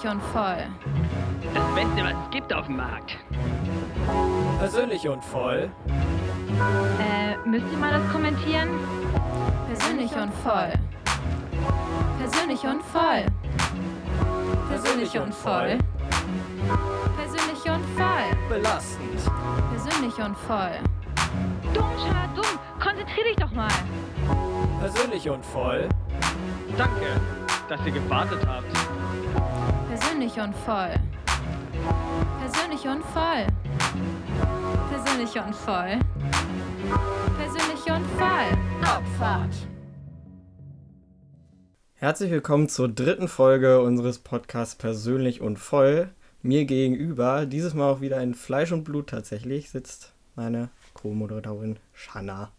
Persönlich und voll. Das Beste, was es gibt auf dem Markt. Persönlich und voll. Äh, müsst ihr mal das kommentieren? Persönlich und voll. Persönlich und voll. Persönlich und voll. Persönlich und voll. Belastend. Persönlich und voll. Dumm, Schad, dumm. Konzentrier dich doch mal. Persönlich und voll. Danke, dass ihr gewartet habt. Persönlich und voll. Persönlich und voll. Persönlich und voll. Persönlich und voll. Abfahrt. Herzlich willkommen zur dritten Folge unseres Podcasts Persönlich und voll. Mir gegenüber, dieses Mal auch wieder in Fleisch und Blut tatsächlich, sitzt meine Co-Moderatorin Shanna.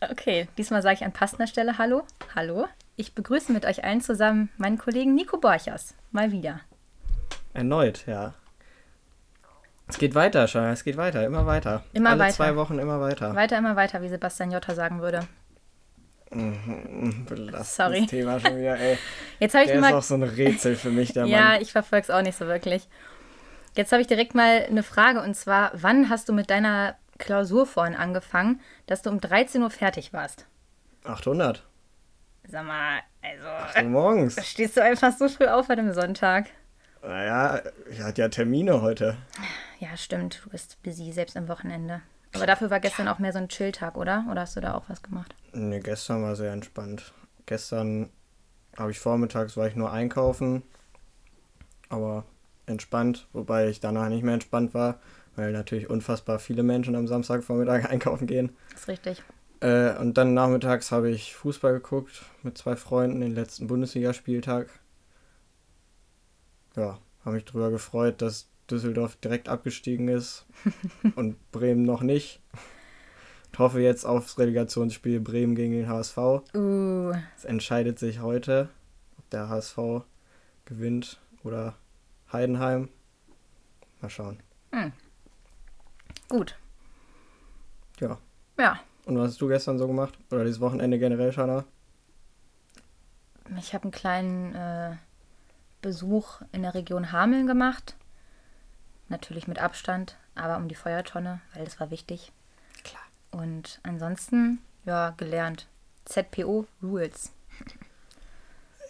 Okay, diesmal sage ich an passender Stelle Hallo. Hallo. Ich begrüße mit euch allen zusammen meinen Kollegen Nico Borchers. Mal wieder. Erneut, ja. Es geht weiter, Shanna, es geht weiter, immer weiter. Immer Alle weiter. zwei Wochen immer weiter. Weiter, immer weiter, wie Sebastian Jotta sagen würde. Belastendes Sorry. Thema schon wieder, ey. Jetzt habe ich Der mir ist mal. auch so ein Rätsel für mich, der Ja, Mann. ich verfolge es auch nicht so wirklich. Jetzt habe ich direkt mal eine Frage und zwar: Wann hast du mit deiner Klausur vorhin angefangen, dass du um 13 Uhr fertig warst? 800. Sag mal, also. So morgens. Stehst du einfach so früh auf an einem Sonntag? Naja, ich hatte ja Termine heute. Ja, stimmt. Du bist busy, selbst am Wochenende. Aber dafür war gestern auch mehr so ein Chill-Tag, oder? Oder hast du da auch was gemacht? Nee, gestern war sehr entspannt. Gestern habe ich vormittags, war ich nur einkaufen, aber entspannt, wobei ich danach nicht mehr entspannt war, weil natürlich unfassbar viele Menschen am Samstagvormittag einkaufen gehen. ist richtig. Äh, und dann nachmittags habe ich Fußball geguckt mit zwei Freunden, den letzten Bundesligaspieltag. Ja, habe mich drüber gefreut, dass Düsseldorf direkt abgestiegen ist und Bremen noch nicht. Ich hoffe jetzt aufs Relegationsspiel Bremen gegen den HSV. Uh, Es entscheidet sich heute, ob der HSV gewinnt oder Heidenheim. Mal schauen. gut. Ja. Ja, Und was hast du gestern so gemacht? Oder dieses Wochenende generell, Shana? ich habe einen kleinen äh, Besuch in der Region Hameln gemacht. Natürlich mit Abstand, aber um die Feuertonne, weil das war wichtig. Klar. Und ansonsten, ja, gelernt. ZPO Rules.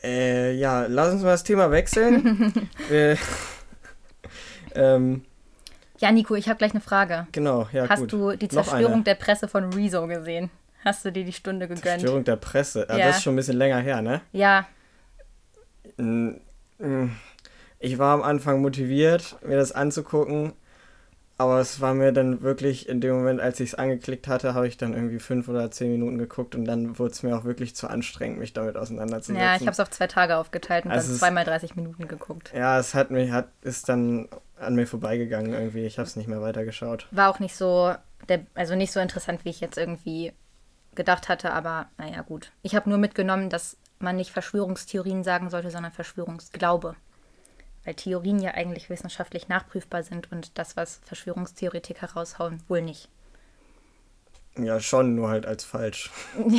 Äh, ja, lass uns mal das Thema wechseln. Wir, ähm, Ja, Nico, ich habe gleich eine Frage. genau, ja Hast gut. du die Zerstörung der Presse von Rezo gesehen? Hast du dir die Stunde gegönnt? Zerstörung der Presse. Ja. Das ist schon ein bisschen länger her, ne? Ja. Ich war am Anfang motiviert, mir das anzugucken, aber es war mir dann wirklich in dem Moment, als ich es angeklickt hatte, habe ich dann irgendwie fünf oder zehn Minuten geguckt und dann wurde es mir auch wirklich zu anstrengend, mich damit auseinanderzusetzen. ja, ich habe es auf zwei Tage aufgeteilt und Also dann zweimal 30 Minuten geguckt. Ja, es hat mich, hat, ist dann an mir vorbeigegangen irgendwie. Ich habe es nicht mehr weitergeschaut. War auch nicht so, der, also nicht so interessant, wie ich jetzt irgendwie gedacht hatte, aber naja, gut. Ich habe nur mitgenommen, dass man nicht Verschwörungstheorien sagen sollte, sondern Verschwörungsglaube. Weil Theorien ja eigentlich wissenschaftlich nachprüfbar sind und das, was Verschwörungstheoretiker raushauen, wohl nicht. Ja, schon, nur halt als falsch.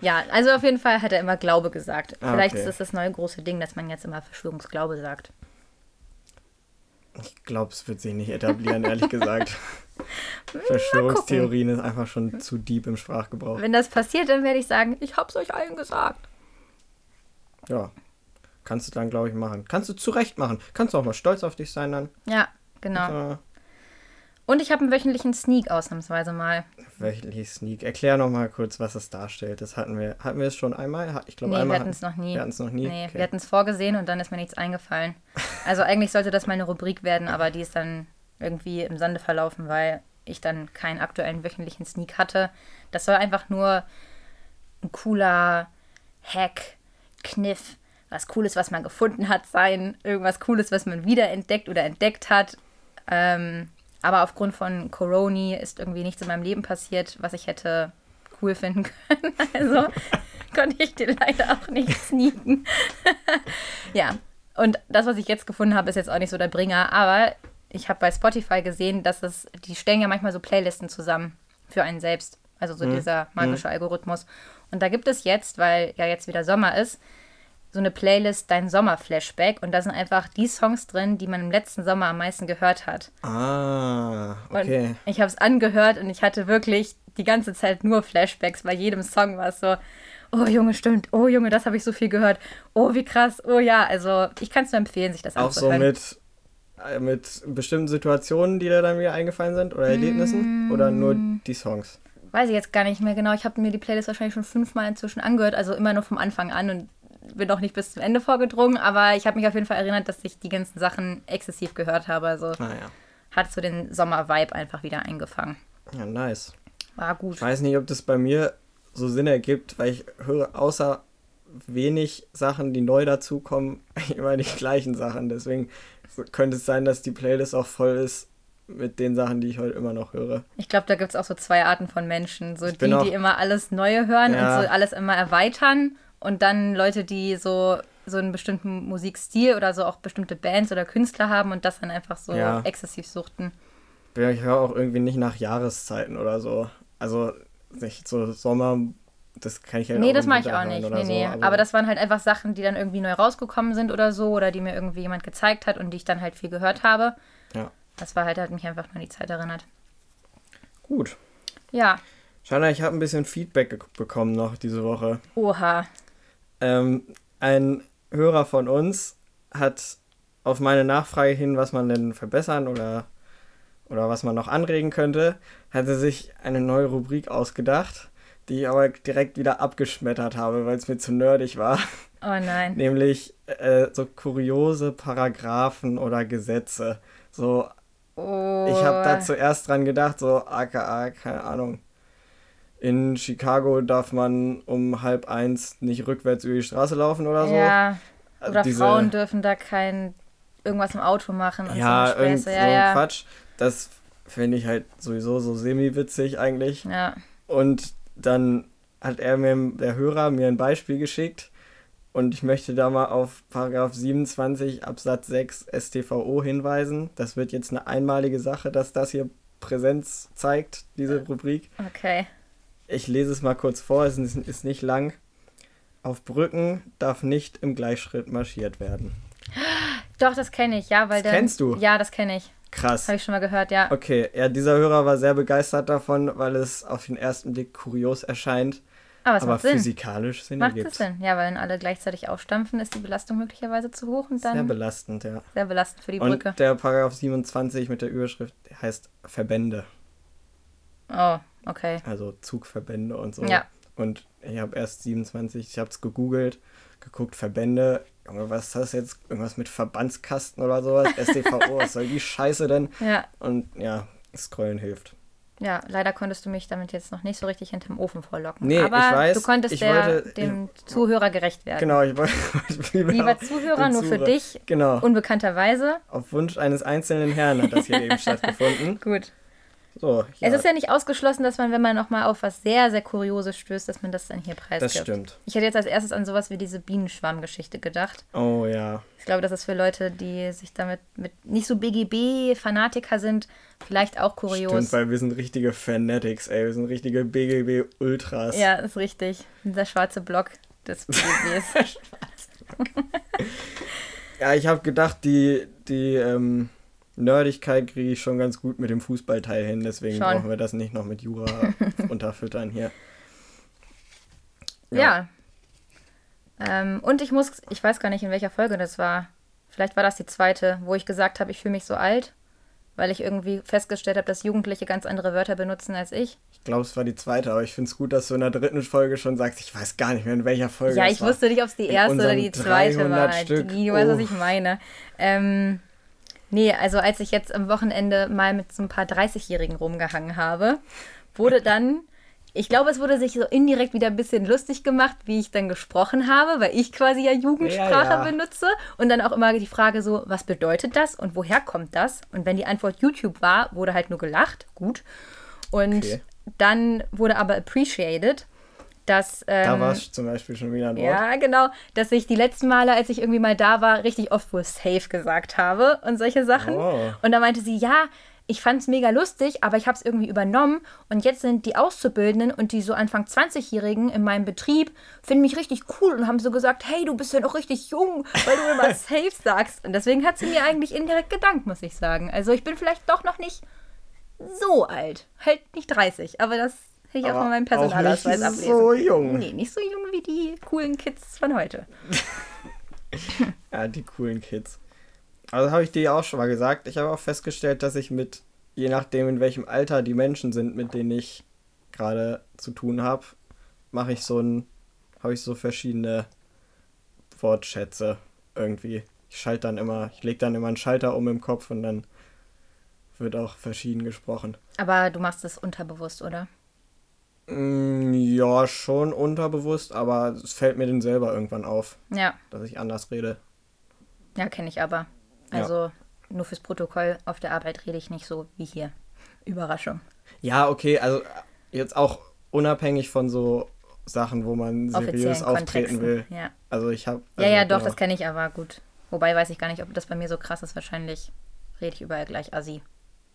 Ja, also auf jeden Fall hat er immer Glaube gesagt. Ah, Vielleicht okay. ist das das neue große Ding, dass man jetzt immer Verschwörungsglaube sagt. Ich glaube, es wird sich nicht etablieren, ehrlich gesagt. Verschwörungstheorien ist einfach schon zu deep im Sprachgebrauch. Wenn das passiert, dann werde ich sagen, ich hab's euch allen gesagt. Ja, kannst du dann, glaube ich, machen. Kannst du zurecht machen. Kannst du auch mal stolz auf dich sein dann. Ja, genau. Äh, Und ich habe einen wöchentlichen Sneak ausnahmsweise mal. wöchentlich Sneak. Erklär noch mal kurz, was es darstellt. Das hatten wir. Hatten wir es schon einmal? Ich glaube, Nee, wir einmal. hatten es noch nie. Wir hatten es noch nie. Nee, okay. wir hatten es vorgesehen und dann ist mir nichts eingefallen. Also eigentlich sollte das mal eine Rubrik werden, aber die ist dann irgendwie im Sande verlaufen, weil ich dann keinen aktuellen wöchentlichen Sneak hatte. Das soll einfach nur ein cooler Hack, Kniff, was Cooles, was man gefunden hat, sein. Irgendwas Cooles, was man wiederentdeckt oder entdeckt hat. Ähm, aber aufgrund von Corona ist irgendwie nichts in meinem Leben passiert, was ich hätte cool finden können. Also konnte ich dir leider auch nicht sneaken. ja, und das, was ich jetzt gefunden habe, ist jetzt auch nicht so der Bringer, aber ich habe bei Spotify gesehen, dass es, die stellen ja manchmal so Playlisten zusammen für einen selbst. Also so dieser magische Algorithmus. Und da gibt es jetzt, weil ja jetzt wieder Sommer ist, so eine Playlist Dein Sommer-Flashback und da sind einfach die Songs drin, die man im letzten Sommer am meisten gehört hat. Ah, Und okay. ich habe es angehört und ich hatte wirklich die ganze Zeit nur Flashbacks. Bei jedem Song war es so, oh Junge, stimmt, oh Junge, das habe ich so viel gehört. Oh, wie krass, oh ja. Also ich kann es nur empfehlen, sich das Auch so anzuhören. mit, äh, mit bestimmten Situationen, die dir dann wieder eingefallen sind oder Erlebnissen? Oder nur die Songs? Weiß ich jetzt gar nicht mehr genau. Ich habe mir die Playlist wahrscheinlich schon fünfmal inzwischen angehört, also immer nur vom Anfang an und bin noch nicht bis zum Ende vorgedrungen, aber ich habe mich auf jeden Fall erinnert, dass ich die ganzen Sachen exzessiv gehört habe. Also Naja. hat so den Sommer-Vibe einfach wieder eingefangen. Ja, nice. War gut. Ich weiß nicht, ob das bei mir so Sinn ergibt, weil ich höre außer wenig Sachen, die neu dazukommen, immer die gleichen Sachen. Deswegen könnte es sein, dass die Playlist auch voll ist mit den Sachen, die ich heute immer noch höre. Ich glaube, da gibt es auch so zwei Arten von Menschen. So die, auch- die immer alles Neue hören Ja. und so alles immer erweitern. Und dann Leute, die so, so einen bestimmten Musikstil oder so auch bestimmte Bands oder Künstler haben und das dann einfach so Ja. exzessiv suchten. Ja, Ich höre auch irgendwie nicht nach Jahreszeiten oder so. Also nicht so Sommer, das kann ich halt Nee, das mache ich auch nicht. Nee, nee. so, aber, das waren halt einfach Sachen, die dann irgendwie neu rausgekommen sind oder so oder die mir irgendwie jemand gezeigt hat und die ich dann halt viel gehört habe. Ja. Das war halt, hat mich einfach nur an die Zeit erinnert. Gut. Ja. Shanna, ich habe ein bisschen Feedback bekommen noch diese Woche. Oha. Ähm, ein Hörer von uns hat auf meine Nachfrage hin, was man denn verbessern oder, oder was man noch anregen könnte, hatte sich eine neue Rubrik ausgedacht, die ich aber direkt wieder abgeschmettert habe, weil es mir zu nerdig war. Oh nein. Nämlich äh, so kuriose Paragraphen oder Gesetze. So, Oh. ich habe da zuerst dran gedacht, so aka, keine Ahnung. In Chicago darf man um halb eins nicht rückwärts über die Straße laufen oder so. Ja. Also Oder diese- Frauen dürfen da kein irgendwas im Auto machen und Ja, so irgend Späße. so Ja, ja. Quatsch. Das finde ich halt sowieso so semi-witzig eigentlich. Ja. Und dann hat er mir, der Hörer, mir ein Beispiel geschickt. Und ich möchte da mal auf Paragraph 27 Absatz 6 StVO hinweisen. Das wird jetzt eine einmalige Sache, dass das hier Präsenz zeigt, diese Rubrik. Okay. Ich lese es mal kurz vor, es ist nicht lang. Auf Brücken darf nicht im Gleichschritt marschiert werden. Doch, das kenne ich, ja, weil Das dann, kennst du? Ja, das kenne ich. Krass. Habe ich schon mal gehört, ja. Okay, ja, dieser Hörer war sehr begeistert davon, weil es auf den ersten Blick kurios erscheint, Aber es aber macht Sinn. physikalisch Sinn Macht ergibt. es Sinn? Ja, weil wenn alle gleichzeitig aufstampfen, ist die Belastung möglicherweise zu hoch und dann Sehr sehr, belastend, ja. belastend für die Und Brücke. der Paragraph 27 mit der Überschrift heißt Verbände, Oh, okay. also Zugverbände und so. Ja. Und ich habe erst 27, ich habe es gegoogelt, geguckt, Verbände. Junge, was ist das jetzt? Irgendwas mit Verbandskasten oder sowas? SDVO, was soll die Scheiße denn? Ja, Und ja, Scrollen hilft. ja, leider konntest du mich damit jetzt noch nicht so richtig hinterm Ofen vorlocken. Nee, Aber ich weiß, du konntest ich der, wollte- dem Zuhörer gerecht werden. Genau, ich wollte lieber Lieber Zuhörer, nur für dich, Genau. unbekannterweise. Auf Wunsch eines einzelnen Herrn hat das hier eben stattgefunden. Gut. So, ja, Es ist ja nicht ausgeschlossen, dass man, wenn man nochmal auf was sehr, sehr Kurioses stößt, dass man das dann hier preisgibt. das stimmt. Ich hätte jetzt als erstes an sowas wie diese Bienenschwarmgeschichte gedacht. Oh ja. Ich glaube, das ist für Leute, die sich damit mit nicht so BGB-Fanatiker sind, vielleicht auch kurios. Stimmt, weil wir sind richtige Fanatics, ey. Wir sind richtige BGB-Ultras. ja, ist richtig. Dieser schwarze Block des BGBs. Ja, ich habe gedacht, die, die ähm, Nerdigkeit kriege ich schon ganz gut mit dem Fußballteil hin, deswegen Schon. brauchen wir das nicht noch mit Jura unterfüttern hier. ja. Ähm, und ich muss, ich weiß gar nicht, in welcher Folge das war. Vielleicht war das die zweite, wo ich gesagt habe, ich fühle mich so alt, weil ich irgendwie festgestellt habe, dass Jugendliche ganz andere Wörter benutzen als ich. Ich glaube, es war die zweite, aber ich finde es gut, dass du in der dritten Folge schon sagst, ich weiß gar nicht mehr, in welcher Folge Ja, ich wusste nicht, ob es die erste oder die zweite 300 war. Stück. Du weißt, was ich meine. Ähm, nee, also als ich jetzt am Wochenende mal mit so ein paar 30-Jährigen rumgehangen habe, wurde dann, ich glaube, es wurde sich so indirekt wieder ein bisschen lustig gemacht, wie ich dann gesprochen habe, weil ich quasi ja Jugendsprache Ja, ja. benutze. Und dann auch immer die Frage so, was bedeutet das und woher kommt das? Und wenn die Antwort YouTube war, wurde halt nur gelacht. Gut. Und Okay. dann wurde aber appreciated, dass. Da ähm, war es zum Beispiel schon wieder ein Wort. ja, genau. Dass ich die letzten Male, als ich irgendwie mal da war, richtig oft wohl safe gesagt habe und solche Sachen. Oh. Und da meinte sie, ja, ich fand es mega lustig, aber ich habe es irgendwie übernommen und jetzt sind die Auszubildenden und die so Anfang 20-Jährigen in meinem Betrieb finden mich richtig cool und haben so gesagt, hey, du bist ja noch richtig jung, weil du immer safe sagst. Und deswegen hat sie mir eigentlich indirekt gedankt, muss ich sagen. Also ich bin vielleicht doch noch nicht so alt. Halt nicht 30, aber das hätte ich auch Aber von meinem auch Personalausweis nicht ablesen. so jung. Nee, nicht so jung wie die coolen Kids von heute. Ja, die coolen Kids. Also habe ich dir ja auch schon mal gesagt. Ich habe auch festgestellt, dass ich mit, je nachdem in welchem Alter die Menschen sind, mit denen ich gerade zu tun habe, mache ich so ein, habe ich so verschiedene Wortschätze irgendwie. Ich schalte dann immer, ich lege dann immer einen Schalter um im Kopf und dann wird auch verschieden gesprochen. Aber du machst es unterbewusst, oder? Mm, ja, schon unterbewusst, aber es fällt mir dann selber irgendwann auf, Ja, dass ich anders rede. ja, kenne ich aber. Ja. Also nur fürs Protokoll, auf der Arbeit rede ich nicht so wie hier. Überraschung. Ja, okay, also jetzt auch unabhängig von so Sachen, wo man seriös auftreten Kontexten. will. Ja, Also ich habe. ja, also, ja doch, genau. das kenne ich aber gut. Wobei weiß ich gar nicht, ob das bei mir so krass ist. Wahrscheinlich rede ich überall gleich assi.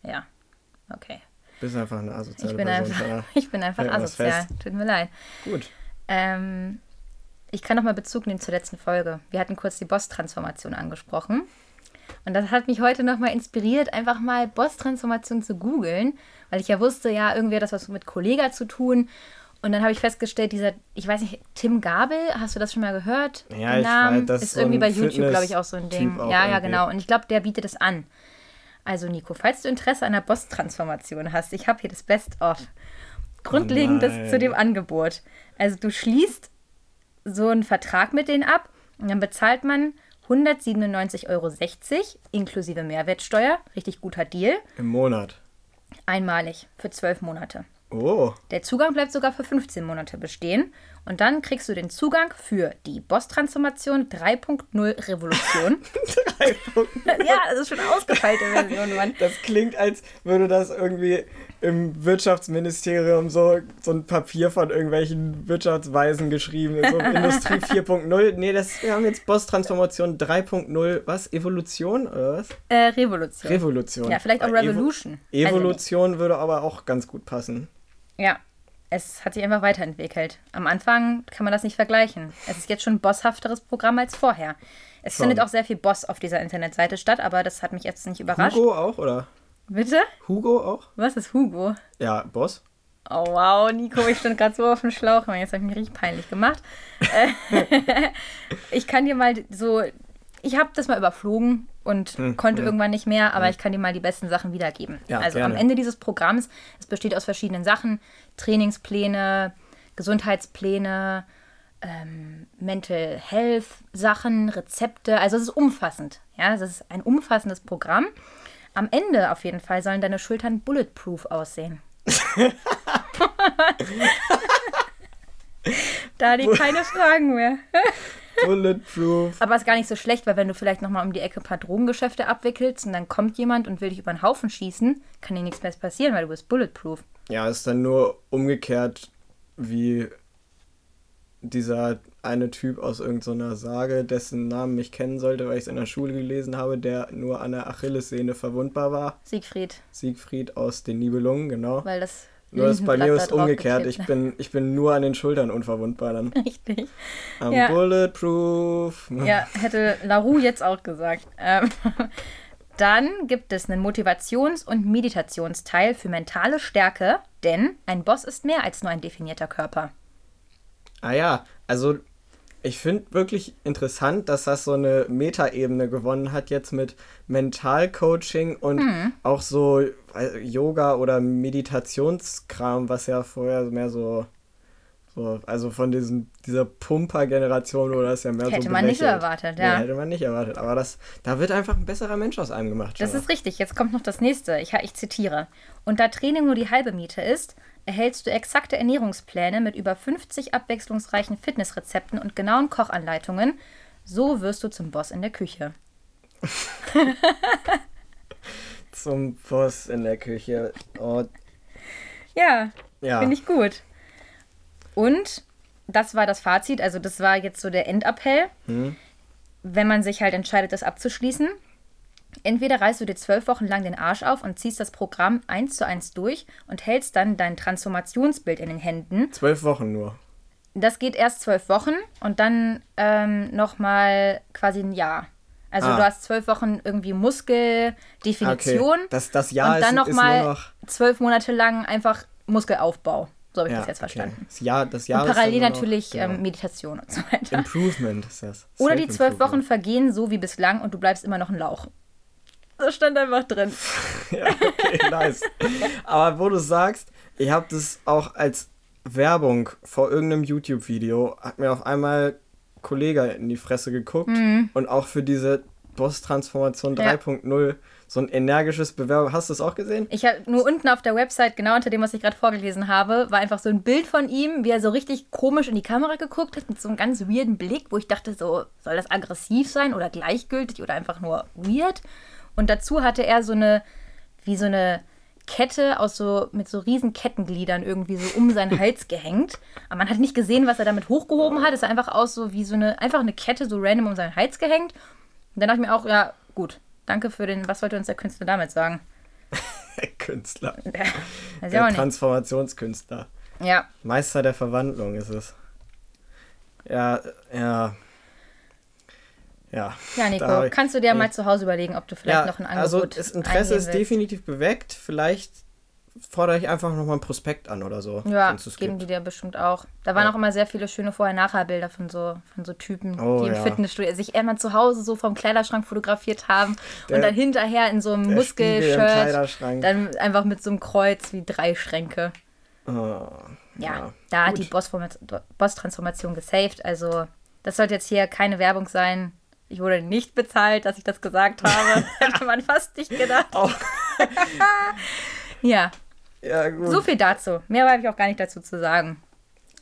Ja, okay. Bist einfach eine asoziale Ich bin Person. einfach, ich bin einfach asozial. Tut mir leid. Gut. Ähm, ich kann noch mal Bezug nehmen zur letzten Folge. Wir hatten kurz die Boss-Transformation angesprochen. Und das hat mich heute noch mal inspiriert, einfach mal Boss-Transformation zu googeln, weil ich ja wusste, ja, irgendwie hat das was mit Kollega zu tun. Und dann habe ich festgestellt, dieser, ich weiß nicht, Tim Gabel, hast du das schon mal gehört? Ja, Den ich Namen? weiß, das ist irgendwie bei YouTube, glaube ich, auch so ein Ding. Ja, ja, genau. Und ich glaube, der bietet es an. Also, Nico, falls du Interesse an einer Boss-Transformation hast, ich habe hier das Best-of. Grundlegendes Oh zu dem Angebot. Also, du schließt so einen Vertrag mit denen ab und dann bezahlt man 197,60 Euro inklusive Mehrwertsteuer. Richtig guter Deal. Im Monat. Einmalig für zwölf Monate. Oh. Der Zugang bleibt sogar für 15 Monate bestehen. Und dann kriegst du den Zugang für die Boss-Transformation 3.0 Revolution. ja, das ist schon eine ausgefeilte Version, Mann. Das klingt, als würde das irgendwie im Wirtschaftsministerium so, so ein Papier von irgendwelchen Wirtschaftsweisen geschrieben ist. So Industrie 4.0. Nee, das, wir haben jetzt Boss-Transformation 3.0. Was? Evolution oder was? Äh, Revolution. Revolution. Ja, vielleicht auch Äh, Evo- Revolution. Also Evolution würde aber auch ganz gut passen. Ja, es hat sich einfach weiterentwickelt. Am Anfang kann man das nicht vergleichen. Es ist jetzt schon ein bosshafteres Programm als vorher. Es Schon. findet auch sehr viel Boss auf dieser Internetseite statt, aber das hat mich jetzt nicht überrascht. Hugo auch, oder? Bitte? Hugo auch? Was ist Hugo? Ja, Boss. Oh wow, Nico, ich stand gerade so auf dem Schlauch. Jetzt habe ich mich richtig peinlich gemacht. Ich kann dir mal so, ich habe das mal überflogen und konnte irgendwann nicht mehr, aber ich kann dir mal die besten Sachen wiedergeben. Ja, also gerne. am Ende dieses Programms, es besteht aus verschiedenen Sachen, Trainingspläne, Gesundheitspläne, ähm, Mental Health Sachen, Rezepte. Also es ist umfassend. Ja, es ist ein umfassendes Programm. Am Ende auf jeden Fall sollen deine Schultern bulletproof aussehen. da die keine Fragen mehr. Bulletproof. Aber ist gar nicht so schlecht, weil wenn du vielleicht nochmal um die Ecke ein paar Drogengeschäfte abwickelst und dann kommt jemand und will dich über den Haufen schießen, kann dir nichts mehr passieren, weil du bist bulletproof. Ja, ist dann nur umgekehrt wie dieser eine Typ aus irgendeiner Sage, dessen Namen ich kennen sollte, weil ich es in der Schule gelesen habe, der nur an der Achillessehne verwundbar war. Siegfried, Siegfried aus den Nibelungen, genau. weil das. Nur ist bei mir ist umgekehrt. Ich bin, ich bin nur an den Schultern unverwundbar dann. Richtig. I'm Ja. bulletproof. Ja, hätte Larue jetzt auch gesagt. Ähm, dann gibt es einen Motivations- und Meditationsteil für mentale Stärke, denn ein Boss ist mehr als nur ein definierter Körper. Ah ja, also ich finde wirklich interessant, dass das so eine Metaebene gewonnen hat jetzt mit Mentalcoaching und Hm. auch so Yoga oder Meditationskram, was ja vorher mehr so, so also von diesen, dieser Pumper-Generation oder das ja mehr so Hätte man nicht erwartet, Nee, ja. hätte man nicht erwartet, aber das, da wird einfach ein besserer Mensch aus einem gemacht. Das ist richtig. Jetzt kommt noch das nächste. Ich, ich zitiere. Und da Training nur die halbe Miete ist, erhältst du exakte Ernährungspläne mit über 50 abwechslungsreichen Fitnessrezepten und genauen Kochanleitungen. So wirst du zum Boss in der Küche. Zum Boss in der Küche. Oh, Ja, ja. finde ich gut. Und das war das Fazit. Also, das war jetzt so der Endappell. Hm. Wenn man sich halt entscheidet, das abzuschließen, Entweder reißt du dir zwölf Wochen lang den Arsch auf und ziehst das Programm eins zu eins durch und hältst dann dein Transformationsbild in den Händen. Zwölf Wochen nur. Das geht erst zwölf Wochen und dann ähm, nochmal quasi ein Jahr. Also Ah. du hast zwölf Wochen irgendwie Muskeldefinition Okay. Das, das Jahr und dann nochmal zwölf Monate lang einfach Muskelaufbau. So habe ich Ja, das jetzt okay. verstanden. Das Jahr, das Jahr Und parallel nur noch- natürlich genau. ähm, Meditation und so weiter. Improvement ist das. Oder die zwölf Wochen vergehen so wie bislang und du bleibst immer noch ein Lauch. Das stand einfach drin. Ja, okay, nice. Aber wo du sagst, ich habe das auch als Werbung vor irgendeinem YouTube-Video, hat mir auf einmal ein Kollege in die Fresse geguckt und auch für diese Boss-Transformation Mhm. Ja. 3.0 so ein energisches Bewerbung. Hast du es auch gesehen? Ich habe nur unten auf der Website, genau unter dem, was ich gerade vorgelesen habe, war einfach so ein Bild von ihm, wie er so richtig komisch in die Kamera geguckt hat, mit so einem ganz weirden Blick, wo ich dachte, so, soll das aggressiv sein oder gleichgültig oder einfach nur weird? Und dazu hatte er so eine, wie so eine Kette aus so, mit so riesen Kettengliedern irgendwie so um seinen Hals gehängt. Aber man hat nicht gesehen, was er damit hochgehoben hat. Es sah einfach aus so wie so eine, einfach eine Kette so random um seinen Hals gehängt. Und dann dachte ich mir auch, ja, gut, danke für den, was wollte uns der Künstler damit sagen? Künstler. Der nicht. Transformationskünstler. Ja, Meister der Verwandlung ist es. Ja, ja. Ja. ja, Nico, ich- kannst du dir mal zu Hause überlegen, ob du vielleicht ja, noch ein Also Angebot das Interesse ist definitiv beweckt. Vielleicht fordere ich einfach nochmal ein Prospekt an oder so. Ja, geben gibt. die dir bestimmt auch. Da waren Ja. auch immer sehr viele schöne Vorher-Nachher-Bilder von so, von so Typen, Oh, die im ja. Fitnessstudio sich immer zu Hause so vom Kleiderschrank fotografiert haben Der- und dann hinterher in so einem Muskelshirt, dann einfach mit so einem Kreuz wie drei Schränke. Oh, Ja, da hat die Boss-Transformation gesaved. Also, das sollte jetzt hier keine Werbung sein. Ich wurde nicht bezahlt, dass ich das gesagt habe. Hätte man fast nicht gedacht. Ja, ja, gut. so viel dazu. Mehr habe ich auch gar nicht dazu zu sagen.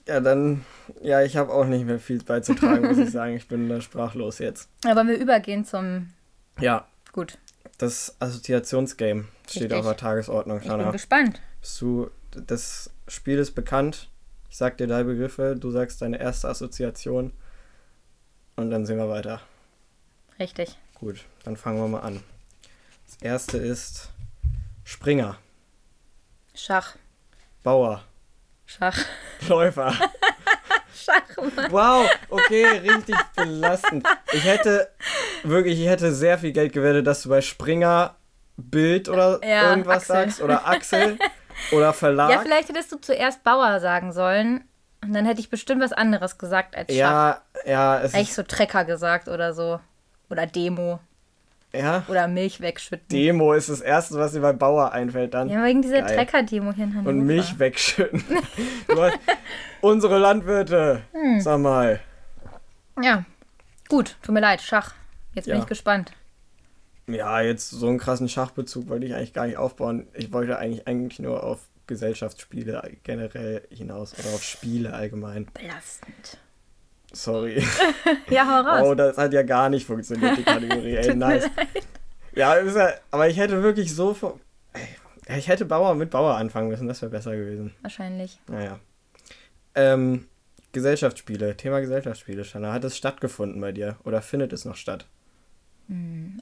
Ja, dann, ja, ich habe auch nicht mehr viel beizutragen, muss ich sagen. Ich bin da sprachlos jetzt. Aber wir übergehen zum. Ja, Gut, das Assoziationsgame steht Richtig. auf der Tagesordnung, ich bin gespannt. Bist du, das Spiel ist bekannt. Ich sag dir drei Begriffe, du sagst deine erste Assoziation. Und dann sehen wir weiter. Richtig. Gut, dann fangen wir mal an. Das erste ist Springer, Schach. Bauer, Schach. Läufer. Schach. Wow, okay, richtig belastend. Ich hätte wirklich, ich hätte sehr viel Geld gewettet, dass du bei Springer Bild oder Ja, irgendwas Axel. sagst oder Axel oder Verlag. Ja, vielleicht hättest du zuerst Bauer sagen sollen. Und dann hätte ich bestimmt was anderes gesagt als Schach. ja, ja, es Hätte ich ist, so Trecker gesagt oder so. Oder Demo. ja, Oder Milch wegschütten. Demo ist das erste, was dir bei Bauer einfällt dann. ja, wegen dieser. Trecker-Demo hier in Hannover. Und Milch wegschütten. Unsere Landwirte, Hm. sag mal. Ja. Gut, tut mir leid, Schach. Jetzt bin Ja. ich gespannt. Ja, jetzt so einen krassen Schachbezug wollte ich eigentlich gar nicht aufbauen. Ich wollte eigentlich, eigentlich nur auf Gesellschaftsspiele generell hinaus oder auf Spiele allgemein. Belastend. Sorry. Ja, hau raus. Oh, das hat ja gar nicht funktioniert, die Kategorie. Ey, nice. Ja, ja, aber ich hätte wirklich so. Ey, ich hätte Bauer mit Bauer anfangen müssen, das wäre besser gewesen. Wahrscheinlich. Naja. Ähm, Gesellschaftsspiele, Thema Gesellschaftsspiele, Shanna. Hat es stattgefunden bei dir oder findet es noch statt?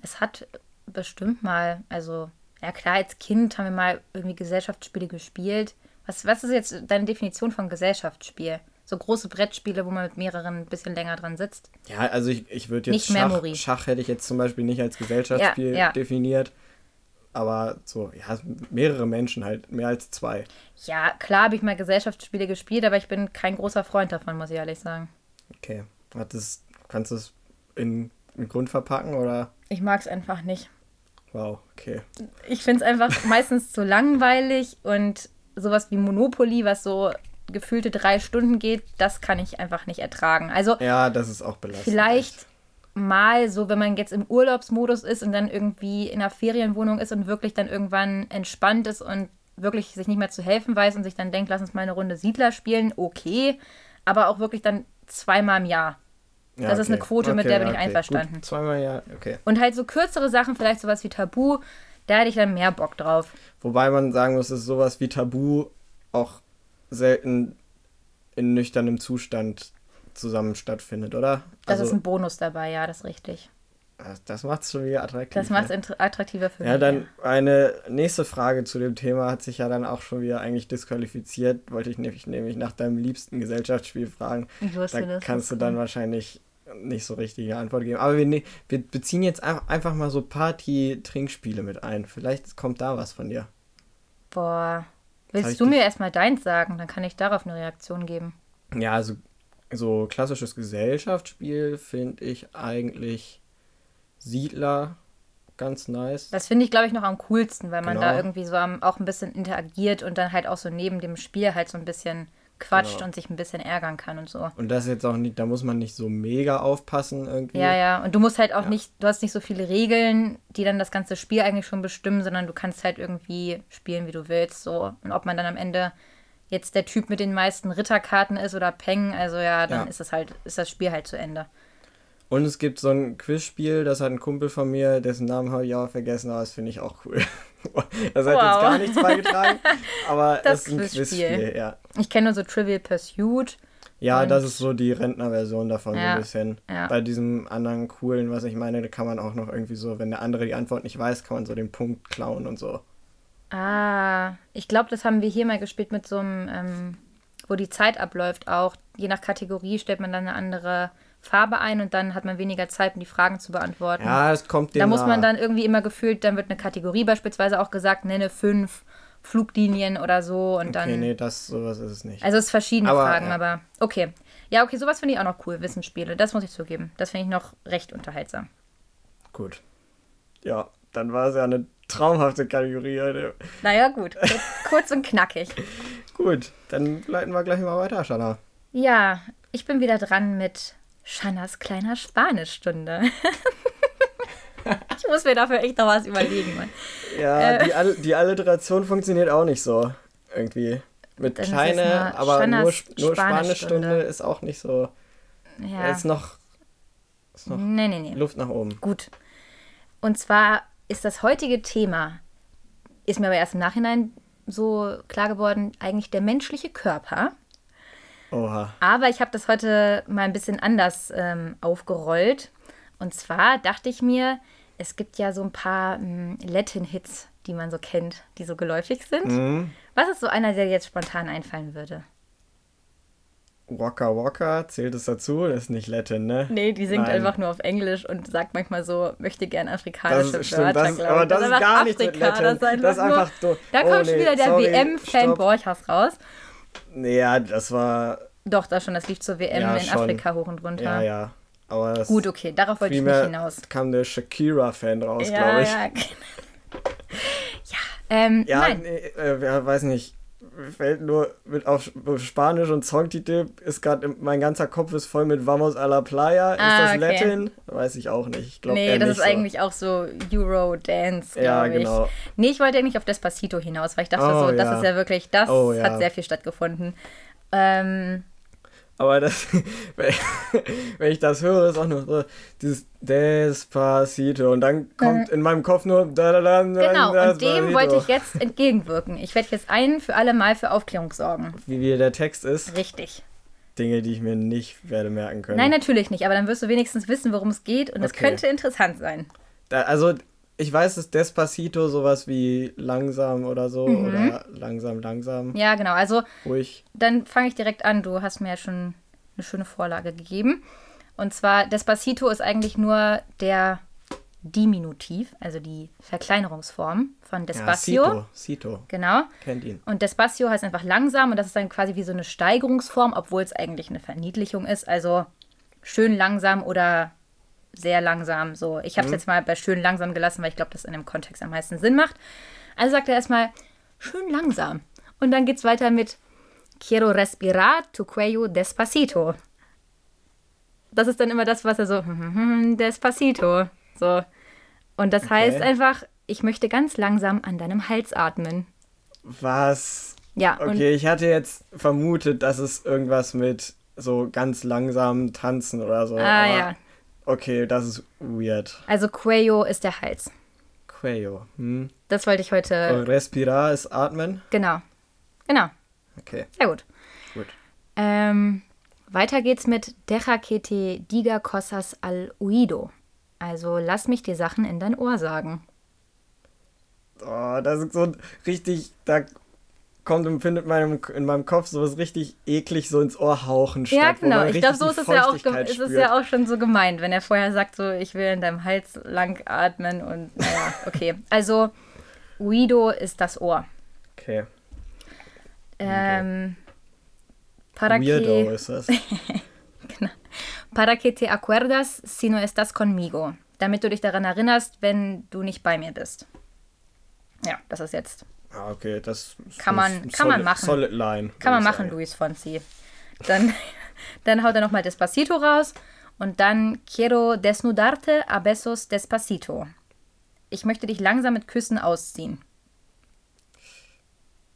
Es hat bestimmt mal, also, ja klar, als Kind haben wir mal irgendwie Gesellschaftsspiele gespielt. Was, was ist jetzt deine Definition von Gesellschaftsspiel? So große Brettspiele, wo man mit mehreren ein bisschen länger dran sitzt. Ja, also ich, ich würde jetzt Nicht Schach, Memory. Schach hätte ich jetzt zum Beispiel nicht als Gesellschaftsspiel Ja, ja. definiert. Aber so, ja, mehrere Menschen halt, mehr als zwei. Ja, klar habe ich mal Gesellschaftsspiele gespielt, aber ich bin kein großer Freund davon, muss ich ehrlich sagen. Okay. Hat das, kannst du es in einen Grund verpacken oder? Ich mag es einfach nicht. Wow, okay. Ich finde es einfach meistens zu langweilig und sowas wie Monopoly, was so gefühlte drei Stunden geht, das kann ich einfach nicht ertragen. Also Ja, das ist auch belastend. Vielleicht mal so, wenn man jetzt im Urlaubsmodus ist und dann irgendwie in einer Ferienwohnung ist und wirklich dann irgendwann entspannt ist und wirklich sich nicht mehr zu helfen weiß und sich dann denkt, lass uns mal eine Runde Siedler spielen, okay. Aber auch wirklich dann zweimal im Jahr. Ja, das ist eine Quote, mit der bin ich einverstanden. Gut, zweimal ja, okay. Und halt so kürzere Sachen, vielleicht sowas wie Tabu, da hätte ich dann mehr Bock drauf. Wobei man sagen muss, dass sowas wie Tabu auch selten in nüchternem Zustand zusammen stattfindet, oder? Das also, ist ein Bonus dabei, ja, das ist richtig. Das, das macht es schon wieder attraktiv. Das macht es attraktiver für Ja, mich. dann eine nächste Frage zu dem Thema hat sich ja dann auch schon wieder eigentlich disqualifiziert. Wollte ich nämlich, nämlich nach deinem liebsten Gesellschaftsspiel fragen. Ich wusste, Da dass kannst du das dann wahrscheinlich nicht so richtige Antwort geben. Aber wir, ne wir beziehen jetzt einfach, einfach mal so Party-Trinkspiele mit ein. Vielleicht kommt da was von dir. Boah. Willst du mir erstmal deins sagen? Dann kann ich darauf eine Reaktion geben. Ja, also so klassisches Gesellschaftsspiel finde ich eigentlich Siedler ganz nice. Das finde ich, glaube ich, noch am coolsten, weil man Genau. da irgendwie so am, auch ein bisschen interagiert und dann halt auch so neben dem Spiel halt so ein bisschen quatscht Genau. und sich ein bisschen ärgern kann und so. Und das ist jetzt auch nicht, da muss man nicht so mega aufpassen irgendwie. Ja, ja. Und du musst halt auch Ja. nicht, du hast nicht so viele Regeln, die dann das ganze Spiel eigentlich schon bestimmen, sondern du kannst halt irgendwie spielen, wie du willst. So. Und ob man dann am Ende jetzt der Typ mit den meisten Ritterkarten ist oder Peng, also ja, dann Ja. ist das halt, ist das Spiel halt zu Ende. Und es gibt so ein Quizspiel, das hat ein Kumpel von mir, dessen Namen habe ich auch vergessen, aber das finde ich auch cool. Das hat Wow. jetzt gar nichts beigetragen, aber Das das ist ein Quizspiel. Quizspiel, ja. Ich kenne nur so Trivial Pursuit. Ja, Und- das ist so die Rentnerversion davon so Ja, ein bisschen. ja. Bei diesem anderen coolen, was ich meine, da kann man auch noch irgendwie so, wenn der andere die Antwort nicht weiß, kann man so den Punkt klauen und so. Ah, ich glaube, das haben wir hier mal gespielt mit so einem, ähm, wo die Zeit abläuft auch. Je nach Kategorie stellt man dann eine andere Farbe ein und dann hat man weniger Zeit, um die Fragen zu beantworten. Ja, es kommt dem da muss man dann irgendwie immer gefühlt, dann wird eine Kategorie beispielsweise auch gesagt, nenne fünf Fluglinien oder so und dann. Okay, nee, das, sowas ist es nicht. Also es ist verschiedene Aber, Fragen, ja. aber okay. Ja, okay, sowas finde ich auch noch cool, Wissensspiele. Das muss ich zugeben. Das finde ich noch recht unterhaltsam. Gut. Ja, dann war es ja eine traumhafte Kategorie heute. Naja, gut. Kurz und knackig. Gut, dann leiten wir gleich mal weiter, Shanna. Ja, ich bin wieder dran mit Shannas kleiner Spanischstunde. ich muss mir dafür echt noch was überlegen, Mann. Ja, Äh. die, All die Alliteration funktioniert auch nicht so. Irgendwie. Mit kleine, eine aber Shannas nur, nur Spanischstunde. Spanischstunde ist auch nicht so. Ja. Ist noch, ist noch Nee, nee, nee. Luft nach oben. Gut. Und zwar ist das heutige Thema, ist mir aber erst im Nachhinein so klar geworden, eigentlich der menschliche Körper. Oha. Aber ich habe das heute mal ein bisschen anders ähm, aufgerollt. Und zwar dachte ich mir, es gibt ja so ein paar ähm, Latin-Hits, die man so kennt, die so geläufig sind. Mhm. Was ist so einer, der dir jetzt spontan einfallen würde? Waka Waka, zählt es dazu? Das ist nicht Latin, ne? Nee, die singt Nein. einfach nur auf Englisch und sagt manchmal so, möchte gern afrikanische Das ist, stimmt, Wörter, das, aber ich. das ist gar nichts mit Afrika, Latin. Das ist einfach, Das ist einfach nur, Da oh, kommt schon nee, wieder der sorry, WM-Fan stopp. Borchers raus. Ja, das war. Doch, das schon, das lief zur WM Ja, in schon. Afrika hoch und runter. Ja, ja. Aber Gut, okay, darauf wollte ich nicht hinaus. kam der Shakira-Fan raus, Ja, glaube ich. ja. ja, ähm, Ja, nein. nee, äh, ja, weiß nicht. Mir Fällt nur mit auf Spanisch und Songtitel ist gerade mein ganzer Kopf ist voll mit Vamos a la Playa. Ist Ah, das okay. Latin? Weiß ich auch nicht. Ich glaub, Nee, das ist so. eigentlich auch so Euro-Dance, glaube Ja, ich. genau. Nee, ich wollte eigentlich auf Despacito hinaus, weil ich dachte Oh, so, das ja. ist ja wirklich, das Oh, ja. hat sehr viel stattgefunden. Ähm, Aber das, wenn ich das höre, ist auch nur so dieses Despacito und dann kommt in meinem Kopf nur da, da, da, Äh. genau, und dem wollte ich jetzt entgegenwirken. Ich werde jetzt ein für alle Mal für Aufklärung sorgen. Wie wie der Text ist, Richtig. Dinge, die ich mir nicht werde merken können. Nein, natürlich nicht, aber dann wirst du wenigstens wissen, worum es geht und es Okay. könnte interessant sein. Da, also, ich weiß, dass Despacito sowas wie langsam oder so Mhm. oder langsam, langsam, Ja, genau. Also ruhig. dann fange ich direkt an. Du hast mir ja schon eine schöne Vorlage gegeben. Und zwar, Despacito ist eigentlich nur der Diminutiv, also die Verkleinerungsform von Ja, Despacio. Cito, Cito, Genau. kennt ihn. Und Despacio heißt einfach langsam und das ist dann quasi wie so eine Steigerungsform, obwohl es eigentlich eine Verniedlichung ist. Also schön langsam oder sehr langsam. So, ich habe es jetzt mal bei schön langsam gelassen, weil ich glaube, das in dem Kontext am meisten Sinn macht. Also sagt er erstmal schön langsam. Und dann geht es weiter mit Quiero respirar tu cuello despacito. Das ist dann immer das, was er so despacito. So. Und das heißt einfach, ich möchte ganz langsam an deinem Hals atmen. Was? Ja, Okay, ich hatte jetzt vermutet, dass es irgendwas mit so ganz langsam tanzen oder so. Ah, ja. Okay, das ist weird. Also Cuello ist der Hals. Quayo. Hm. Das wollte ich heute. Und Respirar ist atmen. Genau. Genau. Okay, Sehr gut. gut. Ähm, weiter geht's mit Deja que te diga cosas al oído. Also lass mich dir Sachen in dein Ohr sagen. Oh, das ist so ein richtig, da kommt und findet meinem, in meinem Kopf sowas richtig eklig so ins Ohr hauchen statt. Ja, genau. Ich glaube, so ist es, ja auch, ist es ja auch schon so gemeint, wenn er vorher sagt, so, ich will in deinem Hals lang atmen und naja, okay. Also, Guido ist das Ohr. Okay. Ähm, para, Weirdo que, ist das. para que te acuerdas si no estás conmigo. Damit du dich daran erinnerst, wenn du nicht bei mir bist. Ja, das ist jetzt. Ah, okay, das Kann man- kann man solid, machen. Solid line. Kann man machen. Luis Fonsi. Dann, dann haut er nochmal Despacito raus und dann Quiero desnudarte a besos despacito. Ich möchte dich langsam mit Küssen ausziehen.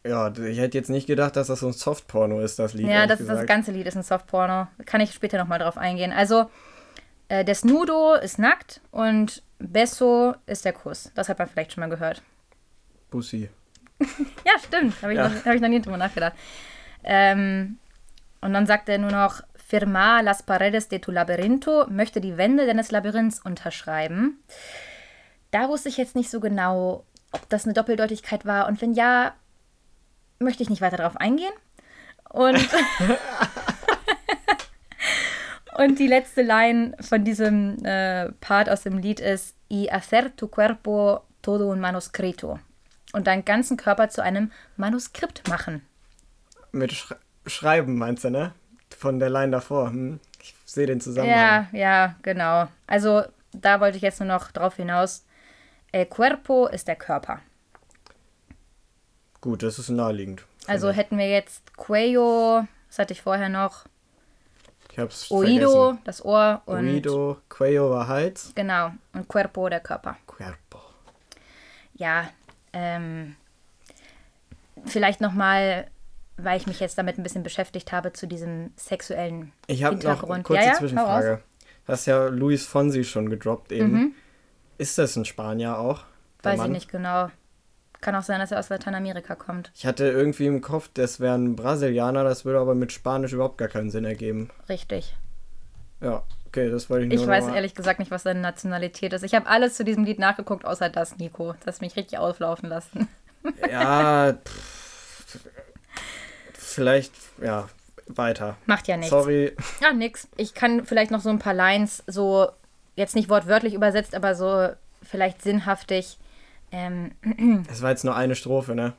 Ja, ich hätte jetzt nicht gedacht, dass das so ein Softporno ist, das Lied. Ja, das, das ganze Lied ist ein Softporno. Kann ich später nochmal drauf eingehen. Also, äh, Desnudo ist nackt und Beso ist der Kuss. Das hat man vielleicht schon mal gehört. Bussi. Ja, stimmt. Habe ich, Ja. noch- hab ich noch nie drüber nachgedacht. Ähm, und dann sagt er nur noch, Firma las paredes de tu laberinto, möchte die Wände deines Labyrinths unterschreiben. Da wusste ich jetzt nicht so genau, ob das eine Doppeldeutigkeit war. Und wenn ja, möchte ich nicht weiter darauf eingehen. Und, und die letzte Line von diesem äh, Part aus dem Lied ist Y hacer tu cuerpo todo un manuscrito. Und deinen ganzen Körper zu einem Manuskript machen. Mit Sch Schreiben meinst du, ne? Von der Line davor. Hm? Ich sehe den Zusammenhang. Ja, ja, genau. Also da wollte ich jetzt nur noch drauf hinaus. El cuerpo ist der Körper. Gut, das ist naheliegend. Also hätten wir jetzt Cuello, was hatte ich vorher noch? Ich hab's Oído, vergessen. das Ohr und Oído, Cuello war Hals. genau und Cuerpo der Körper. Cuerpo. Ja, ähm, vielleicht noch mal, weil ich mich jetzt damit ein bisschen beschäftigt habe zu diesem sexuellen Ich habe noch eine Hintergrund. kurze ja, ja. Zwischenfrage. Du hast ja Luis Fonsi schon gedroppt eben. Mhm. Ist das ein Spanier auch? Weiß Mann? ich nicht genau. Kann auch sein, dass er aus Lateinamerika kommt. Ich hatte irgendwie im Kopf, das wäre ein Brasilianer, das würde aber mit Spanisch überhaupt gar keinen Sinn ergeben. Richtig. Ja, okay, das wollte ich nur Ich weiß ehrlich gesagt nicht, was seine Nationalität ist. Ich habe alles zu diesem Lied nachgeguckt, außer das, Nico. Das hat mich richtig auflaufen lassen. Ja, pff, vielleicht, ja, weiter. Macht ja nichts. Sorry. Ja, nix. Ich kann vielleicht noch so ein paar Lines so, jetzt nicht wortwörtlich übersetzt, aber so vielleicht sinnhaftig. Ähm, Es war jetzt nur eine Strophe, ne?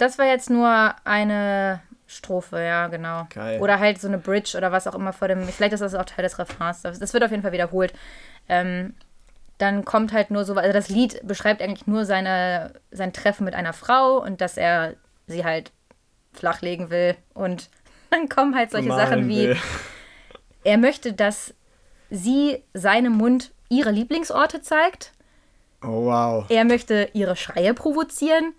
das war jetzt nur eine Strophe, ja, genau. Geil. Oder halt so eine Bridge oder was auch immer vor dem. Vielleicht ist das auch Teil des Refrains. Das, wird auf jeden Fall wiederholt. Ähm, dann kommt halt nur so, also das Lied beschreibt eigentlich nur seine, sein Treffen mit einer Frau und dass er sie halt flachlegen will. Und dann kommen halt solche Malen Sachen wie, will. er möchte, dass sie seinem Mund ihre Lieblingsorte zeigt. Oh, wow. Er möchte ihre Schreie provozieren.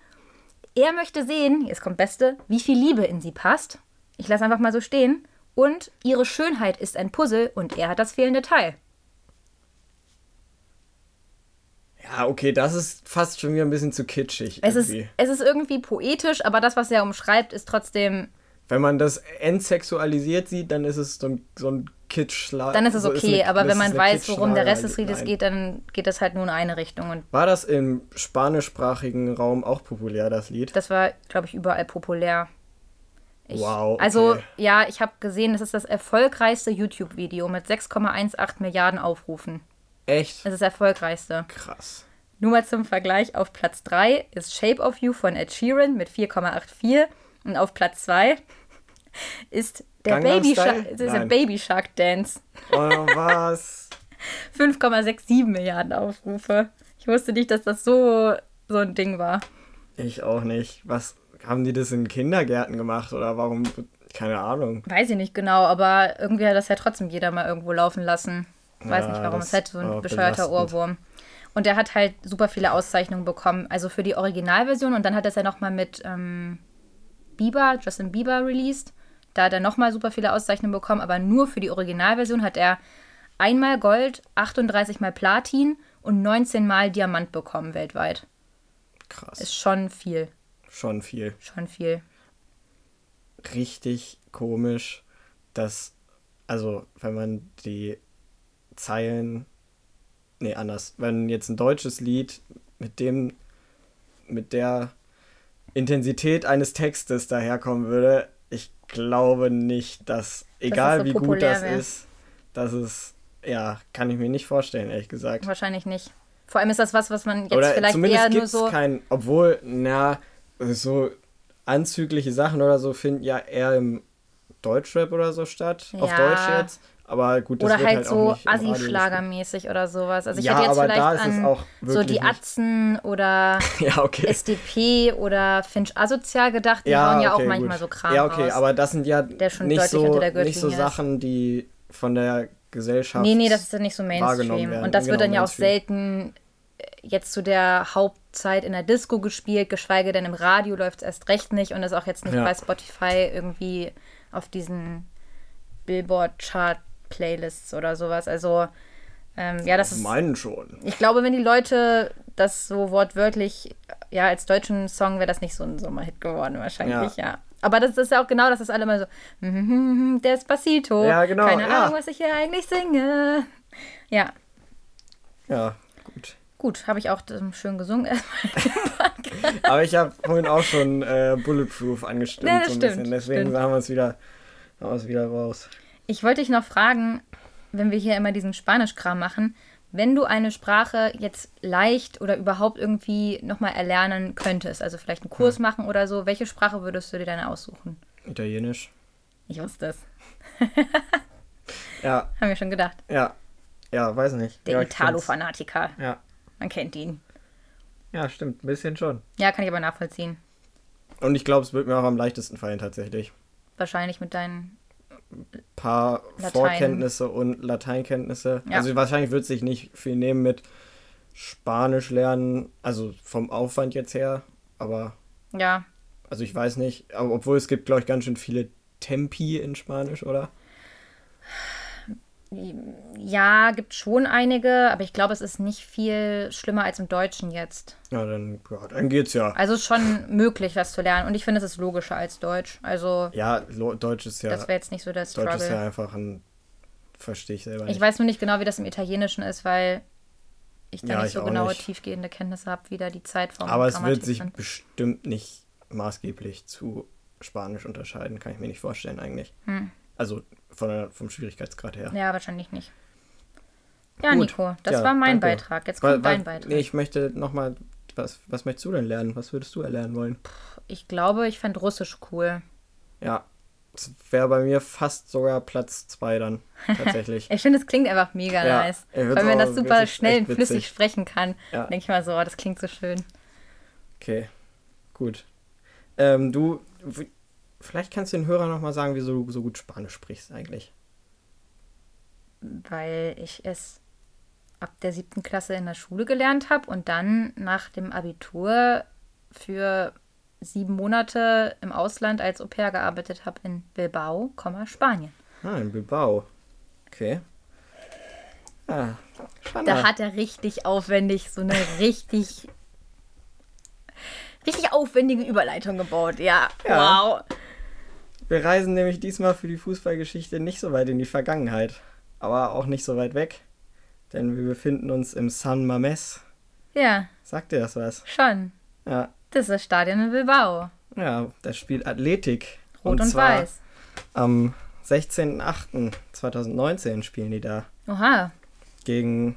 Er möchte sehen, jetzt kommt Beste, wie viel Liebe in sie passt. Ich lasse einfach mal so stehen. Und ihre Schönheit ist ein Puzzle und er hat das fehlende Teil. Ja, okay, das ist fast schon wieder ein bisschen zu kitschig. Es ist, irgendwie. es ist irgendwie poetisch, aber das, was er umschreibt, ist trotzdem. Wenn man das entsexualisiert sieht, dann ist es so ein, so ein kitsch Dann ist es so okay, eine- aber wenn ist man weiß, worum der Rest des Liedes geht, dann geht das halt nur in eine Richtung. Und War das im spanischsprachigen Raum auch populär, das Lied? das war, glaube ich, überall populär. Ich, Wow, okay. Also, ja, ich habe gesehen, das ist das erfolgreichste YouTube-Video mit 6,18 Milliarden Aufrufen. Echt Das ist das erfolgreichste. krass. Nur mal zum Vergleich, auf Platz 3 ist Shape of You von Ed Sheeran mit 4,84 und auf Platz 2 ist der Gangnam Baby? Shark, ist der. Baby Shark Dance. Oh, was? 5,67 Milliarden Aufrufe. Ich wusste nicht, dass das so, so ein Ding war. Ich auch nicht. Was haben die das in Kindergärten gemacht oder warum? Keine Ahnung. Weiß ich nicht genau, aber irgendwie hat das ja trotzdem jeder mal irgendwo laufen lassen. Weiß Ja, nicht warum. Es ist halt so ein bescheuerter belastend. Ohrwurm. Und er hat halt super viele Auszeichnungen bekommen. Also für die Originalversion und dann hat er es ja nochmal mit ähm, Bieber, Justin Bieber released. Da hat er nochmal super viele Auszeichnungen bekommen, aber nur für die Originalversion hat er einmal Gold, 38 mal Platin und 19 mal Diamant bekommen weltweit. Krass. Ist schon viel. Schon viel. Schon viel. Richtig komisch, dass, also wenn man die Zeilen nee, anders. Wenn jetzt ein deutsches Lied mit dem, mit der Intensität eines Textes daherkommen würde, glaube nicht, dass, egal so wie gut das wär. ist, dass es, ja, kann ich mir nicht vorstellen, ehrlich gesagt. Wahrscheinlich nicht. Vor allem ist das was, was man jetzt Oder vielleicht eher nur so. kein, obwohl, na, so anzügliche Sachen oder so finden ja eher im Deutschrap oder so statt, auf Ja. Deutsch jetzt. Aber gut, das Oder wird halt, halt so auch Assi-Schlagermäßig oder sowas. Also ich Ja, hätte jetzt vielleicht an auch so die Atzen oder. Ja, okay. SDP oder Finch Asozial gedacht, die hauen ja auch okay, manchmal gut. so Kram Ja, okay, raus. aber das sind ja nicht, so, nicht so ist. Sachen, die von der Gesellschaft. Nee, nee, das ist dann nicht so Mainstream. Und das wird Genau, dann ja auch selten äh, jetzt zu der Hauptzeit in der Disco gespielt, geschweige denn im Radio läuft es erst recht nicht und ist auch jetzt nicht Ja. bei Spotify irgendwie auf diesen Billboard-Chart-Playlists oder sowas. Also, ähm, ja, das ist. Meinen schon. Ich glaube, wenn die Leute das so wortwörtlich, ja, als deutschen Song wäre das nicht so ein Sommerhit geworden, wahrscheinlich, ja. Aber das ist ja auch genau, das ist alle immer so, "Mhm, Despacito. Ja, genau, Keine ja. Ahnung, was ich hier eigentlich singe. Ja, Ja, gut. gut, habe ich auch ähm, schön gesungen. Aber ich habe vorhin auch schon äh, Bulletproof angestimmt. Ja, das so ein stimmt, bisschen. Deswegen stimmt. haben wir es wieder, haben wir es wieder raus. Ich wollte dich noch fragen, wenn wir hier immer diesen Spanischkram machen, wenn du eine Sprache jetzt leicht oder überhaupt irgendwie nochmal erlernen könntest, also vielleicht einen Kurs Hm. machen oder so, welche Sprache würdest du dir dann aussuchen? Italienisch. Ich wusste es. Ja, Haben wir schon gedacht. ja. Ja, weiß nicht. Der ja, Italo-Fanatiker. Ja. Man kennt ihn. ja, stimmt. Ein bisschen schon. Ja, kann ich aber nachvollziehen. Und ich glaube, es wird mir auch am leichtesten fallen, tatsächlich. Wahrscheinlich mit deinen. Paar Latein. Vorkenntnisse und Lateinkenntnisse. Ja. Also wahrscheinlich wird sich nicht viel nehmen mit Spanisch lernen, also vom Aufwand jetzt her, aber Ja, also ich weiß nicht, aber obwohl es gibt, glaube ich, ganz schön viele Tempi in Spanisch, oder? Ja, gibt schon einige, aber ich glaube, es ist nicht viel schlimmer als im Deutschen jetzt. Ja, dann, ja, dann geht's ja. Also ist schon möglich, das zu lernen. Und ich finde, es ist logischer als Deutsch. Also, Ja, Deutsch ist ja, das wäre jetzt nicht so der Deutsch ist ja Struggle. einfach ein, verstehe ich selber nicht. Ich weiß nur nicht genau, wie das im Italienischen ist, weil ich da Ja, nicht ich so genaue, nicht. tiefgehende Kenntnisse habe, wie da die Zeitform aber es wird sich sind. bestimmt nicht maßgeblich zu Spanisch unterscheiden, kann ich mir nicht vorstellen eigentlich. Also von der, vom Schwierigkeitsgrad her. Ja, wahrscheinlich nicht. Ja, Gut. Nico, das Ja, war mein danke. Beitrag. Jetzt kommt weil- dein Beitrag. Nee, ich möchte nochmal, was, was möchtest du denn lernen? Was würdest du erlernen wollen? Ich glaube, ich fände Russisch cool. Ja, es wäre bei mir fast sogar Platz zwei dann, tatsächlich. Ich finde, es klingt einfach mega Ja, nice. Weil man das super schnell und flüssig witzig. sprechen kann. Ja. Denke ich mal so, oh, das klingt so schön. Okay, gut. Ähm, du, vielleicht kannst du den Hörern nochmal sagen, wieso du so gut Spanisch sprichst eigentlich. Weil ich es ab der siebten Klasse in der Schule gelernt habe und dann nach dem Abitur für sieben Monate im Ausland als Au pair gearbeitet habe in Bilbao, Spanien. Ah, in Bilbao. Okay. Ah, spannend. Da hat er richtig aufwendig so eine richtig, richtig aufwendige Überleitung gebaut. Ja, Ja. wow. Wir reisen nämlich diesmal für die Fußballgeschichte nicht so weit in die Vergangenheit, aber auch nicht so weit weg, denn wir befinden uns im San Mames. Ja, Sagt dir das was? schon. Ja, Das ist das Stadion in Bilbao. ja, da spielt Athletik. Rot und, zwar weiß. Am 16.08.2019 spielen die da Oha. gegen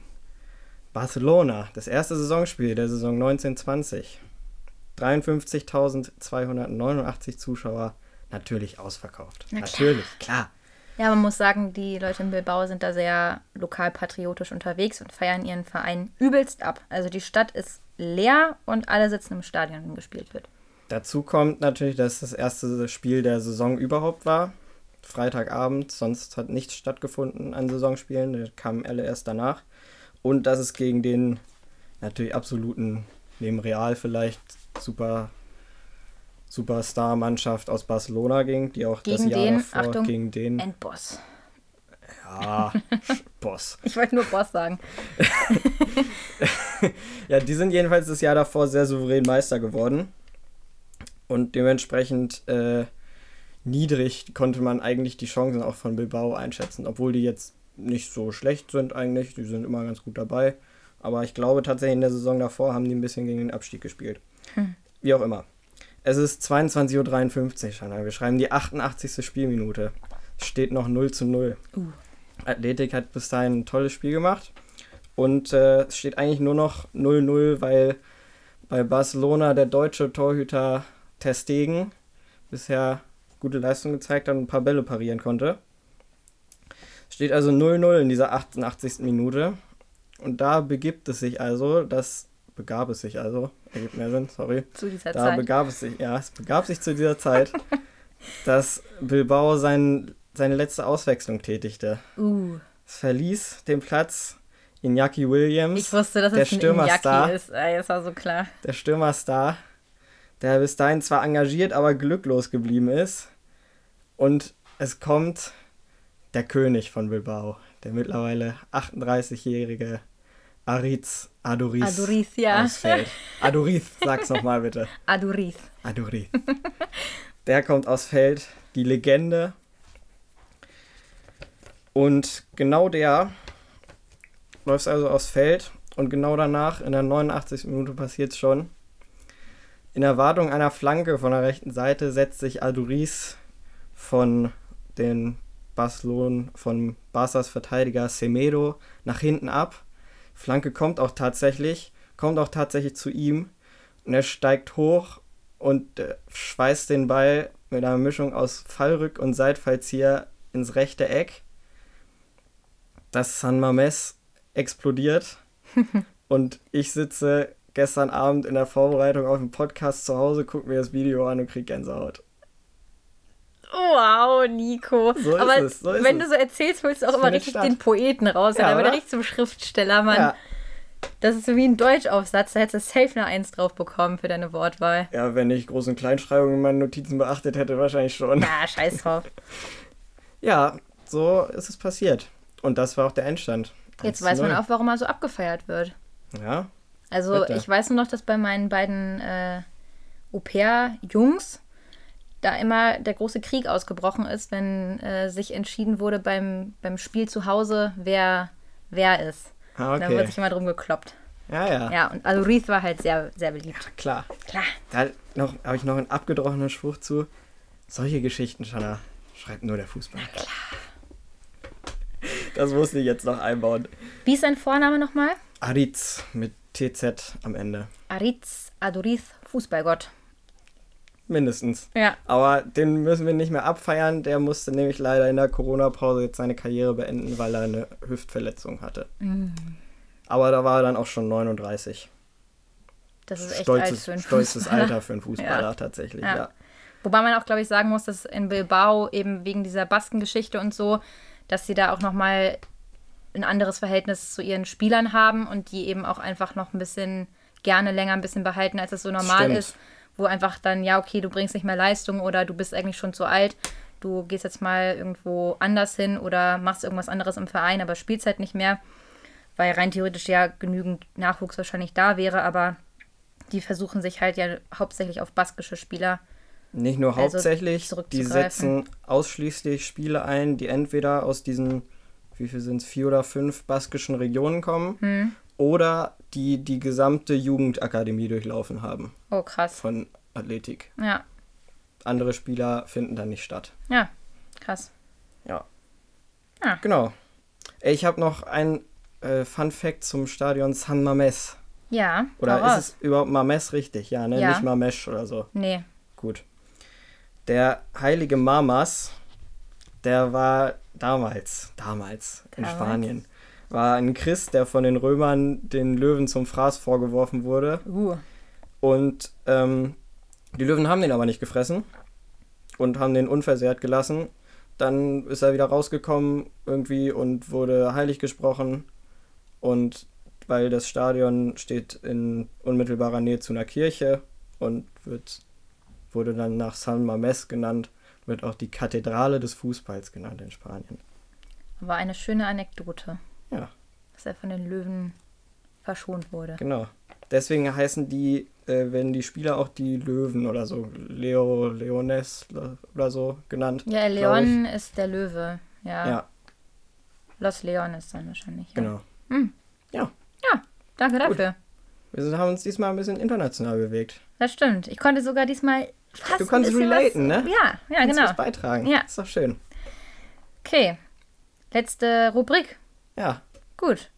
Barcelona. Das erste Saisonspiel der Saison 1920. 53.289 Zuschauer, natürlich ausverkauft. Na klar. natürlich, klar. Ja, man muss sagen, die Leute in Bilbao sind da sehr lokalpatriotisch unterwegs und feiern ihren Verein übelst ab. Also die Stadt ist leer und alle sitzen im Stadion, wenn gespielt wird. Dazu kommt natürlich, dass das erste Spiel der Saison überhaupt war. Freitagabend, sonst hat nichts stattgefunden an Saisonspielen, da kamen alle erst danach. Und dass es gegen den natürlich absoluten, neben Real vielleicht, super Superstar-Mannschaft aus Barcelona ging, die auch das Gegen Jahr den, davor Achtung, gegen den Endboss. ja, Boss. Ich wollte nur Boss sagen. Ja, die sind jedenfalls das Jahr davor sehr souverän Meister geworden. Und dementsprechend äh, niedrig konnte man eigentlich die Chancen auch von Bilbao einschätzen, obwohl die jetzt nicht so schlecht sind eigentlich. Die sind immer ganz gut dabei. Aber ich glaube tatsächlich in der Saison davor haben die ein bisschen gegen den Abstieg gespielt. Wie auch immer. Es ist 22.53 Uhr, Shanna. Wir schreiben die 88. Spielminute. Es steht noch 0 zu 0. Athletik hat bis dahin ein tolles Spiel gemacht. Und äh, es steht eigentlich nur noch 0-0, weil bei Barcelona der deutsche Torhüter Ter Stegen bisher gute Leistung gezeigt hat und ein paar Bälle parieren konnte. Es steht also 0-0 in dieser 88. Minute. Und da begibt es sich also, das begab es sich also, ergibt mehr Sinn, sorry. Zu dieser Da Zeit. begab es sich, ja, es begab sich zu dieser Zeit, dass Bilbao sein, seine letzte Auswechslung tätigte. Uh, Es verließ den Platz Iñaki Williams, ich wusste, dass der es Stürmerstar. Iñaki ist. Ey, das war so klar. der Stürmerstar, der bis dahin zwar engagiert, aber glücklos geblieben ist. Und es kommt der König von Bilbao, der mittlerweile 38-jährige Ariz Aduriz, Aduriz, ja. ausfällt. Aduriz, sag's nochmal bitte. Aduriz. Aduriz. Der kommt aus Feld, die Legende. Und genau der läuft also aus Feld und genau danach, in der 89. Minute passiert es schon. In Erwartung einer Flanke von der rechten Seite setzt sich Aduriz von den Barcelon, von Barças Verteidiger Semedo nach hinten ab. Flanke kommt auch tatsächlich, kommt auch tatsächlich zu ihm und er steigt hoch und äh, schweißt den Ball mit einer Mischung aus Fallrück- und Seitfallzieher ins rechte Eck. Das San Mames explodiert und ich sitze gestern Abend in der Vorbereitung auf den Podcast zu Hause, gucke mir das Video an und krieg Gänsehaut. Wow, Nico. So ist Aber es, so wenn es. du so erzählst, holst du auch immer richtig den Poeten raus. Ja, dann wird er richtig zum Schriftsteller, Mann. Ja, Das ist so wie ein Deutschaufsatz. Da hättest du safe eine Eins drauf bekommen für deine Wortwahl. ja, wenn ich Groß- und Kleinschreibung in meinen Notizen beachtet hätte, wahrscheinlich schon. Ja, scheiß drauf. Ja, so ist es passiert. Und das war auch der Endstand. Jetzt 1 zu weiß man 0. auch, warum er so abgefeiert wird. Ja, Also Bitte. ich weiß nur noch, dass bei meinen beiden äh, Au-pair-Jungs da immer der große Krieg ausgebrochen ist, wenn äh, sich entschieden wurde beim, beim Spiel zu Hause, wer wer ist. ah, Da wird okay. sich immer drum gekloppt. Ja, ja, Ja, und also Reith war halt sehr, sehr beliebt. klar. Klar. Da habe ich noch einen abgedrochenen Spruch zu. Solche Geschichten, Shanna, schreibt nur der Fußball. Na klar. Das musste ich jetzt noch einbauen. Wie ist sein Vorname nochmal? Ariz mit TZ am Ende. Ariz Aduriz, Fußballgott. Mindestens. Ja. Aber den müssen wir nicht mehr abfeiern. Der musste nämlich leider in der Corona-Pause jetzt seine Karriere beenden, weil er eine Hüftverletzung hatte. Aber da war er dann auch schon 39. Das ist echt alt Stolzes, für einen stolzes Fußballer. Alter für einen Fußballer Ja. tatsächlich, Ja. ja. Wobei man auch, glaube ich, sagen muss, dass in Bilbao eben wegen dieser Baskengeschichte und so, dass sie da auch nochmal ein anderes Verhältnis zu ihren Spielern haben und die eben auch einfach noch ein bisschen gerne länger ein bisschen behalten, als es so normal Stimmt. ist. Wo einfach dann, ja, okay, du bringst nicht mehr Leistung oder du bist eigentlich schon zu alt. Du gehst jetzt mal irgendwo anders hin oder machst irgendwas anderes im Verein, aber spielst halt nicht mehr. Weil rein theoretisch ja genügend Nachwuchs wahrscheinlich da wäre, aber die versuchen sich halt ja hauptsächlich auf baskische Spieler Nicht nur Also hauptsächlich, die setzen ausschließlich Spiele ein, die entweder aus diesen, wie viel sind es, vier oder fünf baskischen Regionen kommen Hm. oder die die gesamte Jugendakademie durchlaufen haben Oh, krass. von Athletik. Ja, Andere Spieler finden dann nicht statt. ja, krass. Ja. Ah. Genau. Ich habe noch ein äh, Fun Fact zum Stadion San Mames. Ja, Oder ist es überhaupt Mames richtig? Ja, ne? Ja. Nicht Mamesh oder so. Nee. Gut. Der heilige Mamas, der war damals, damals in Damals? Spanien, war ein Christ, der von den Römern den Löwen zum Fraß vorgeworfen wurde. Uh. Und ähm, die Löwen haben den aber nicht gefressen und haben den unversehrt gelassen. Dann ist er wieder rausgekommen irgendwie und wurde heilig gesprochen. Und weil das Stadion steht in unmittelbarer Nähe zu einer Kirche und wird, wurde dann nach San Mames genannt, wird auch die Kathedrale des Fußballs genannt in Spanien. War eine schöne Anekdote, Ja, dass er von den Löwen verschont wurde. genau. Deswegen heißen die, äh, werden die Spieler auch die Löwen oder so, Leo, Leones oder so genannt. Ja. Leon ist der Löwe. Ja. Ja, Los Leones dann wahrscheinlich. Ja. genau. Hm. Ja. Ja. danke dafür. Wir haben uns diesmal ein bisschen international bewegt. Das stimmt. Ich konnte sogar diesmal fast Du konntest relaten, was, ne? Ja, ja, Kannst genau. beitragen. Ja. Ist doch schön. Okay. Letzte Rubrik. Ja. Gut.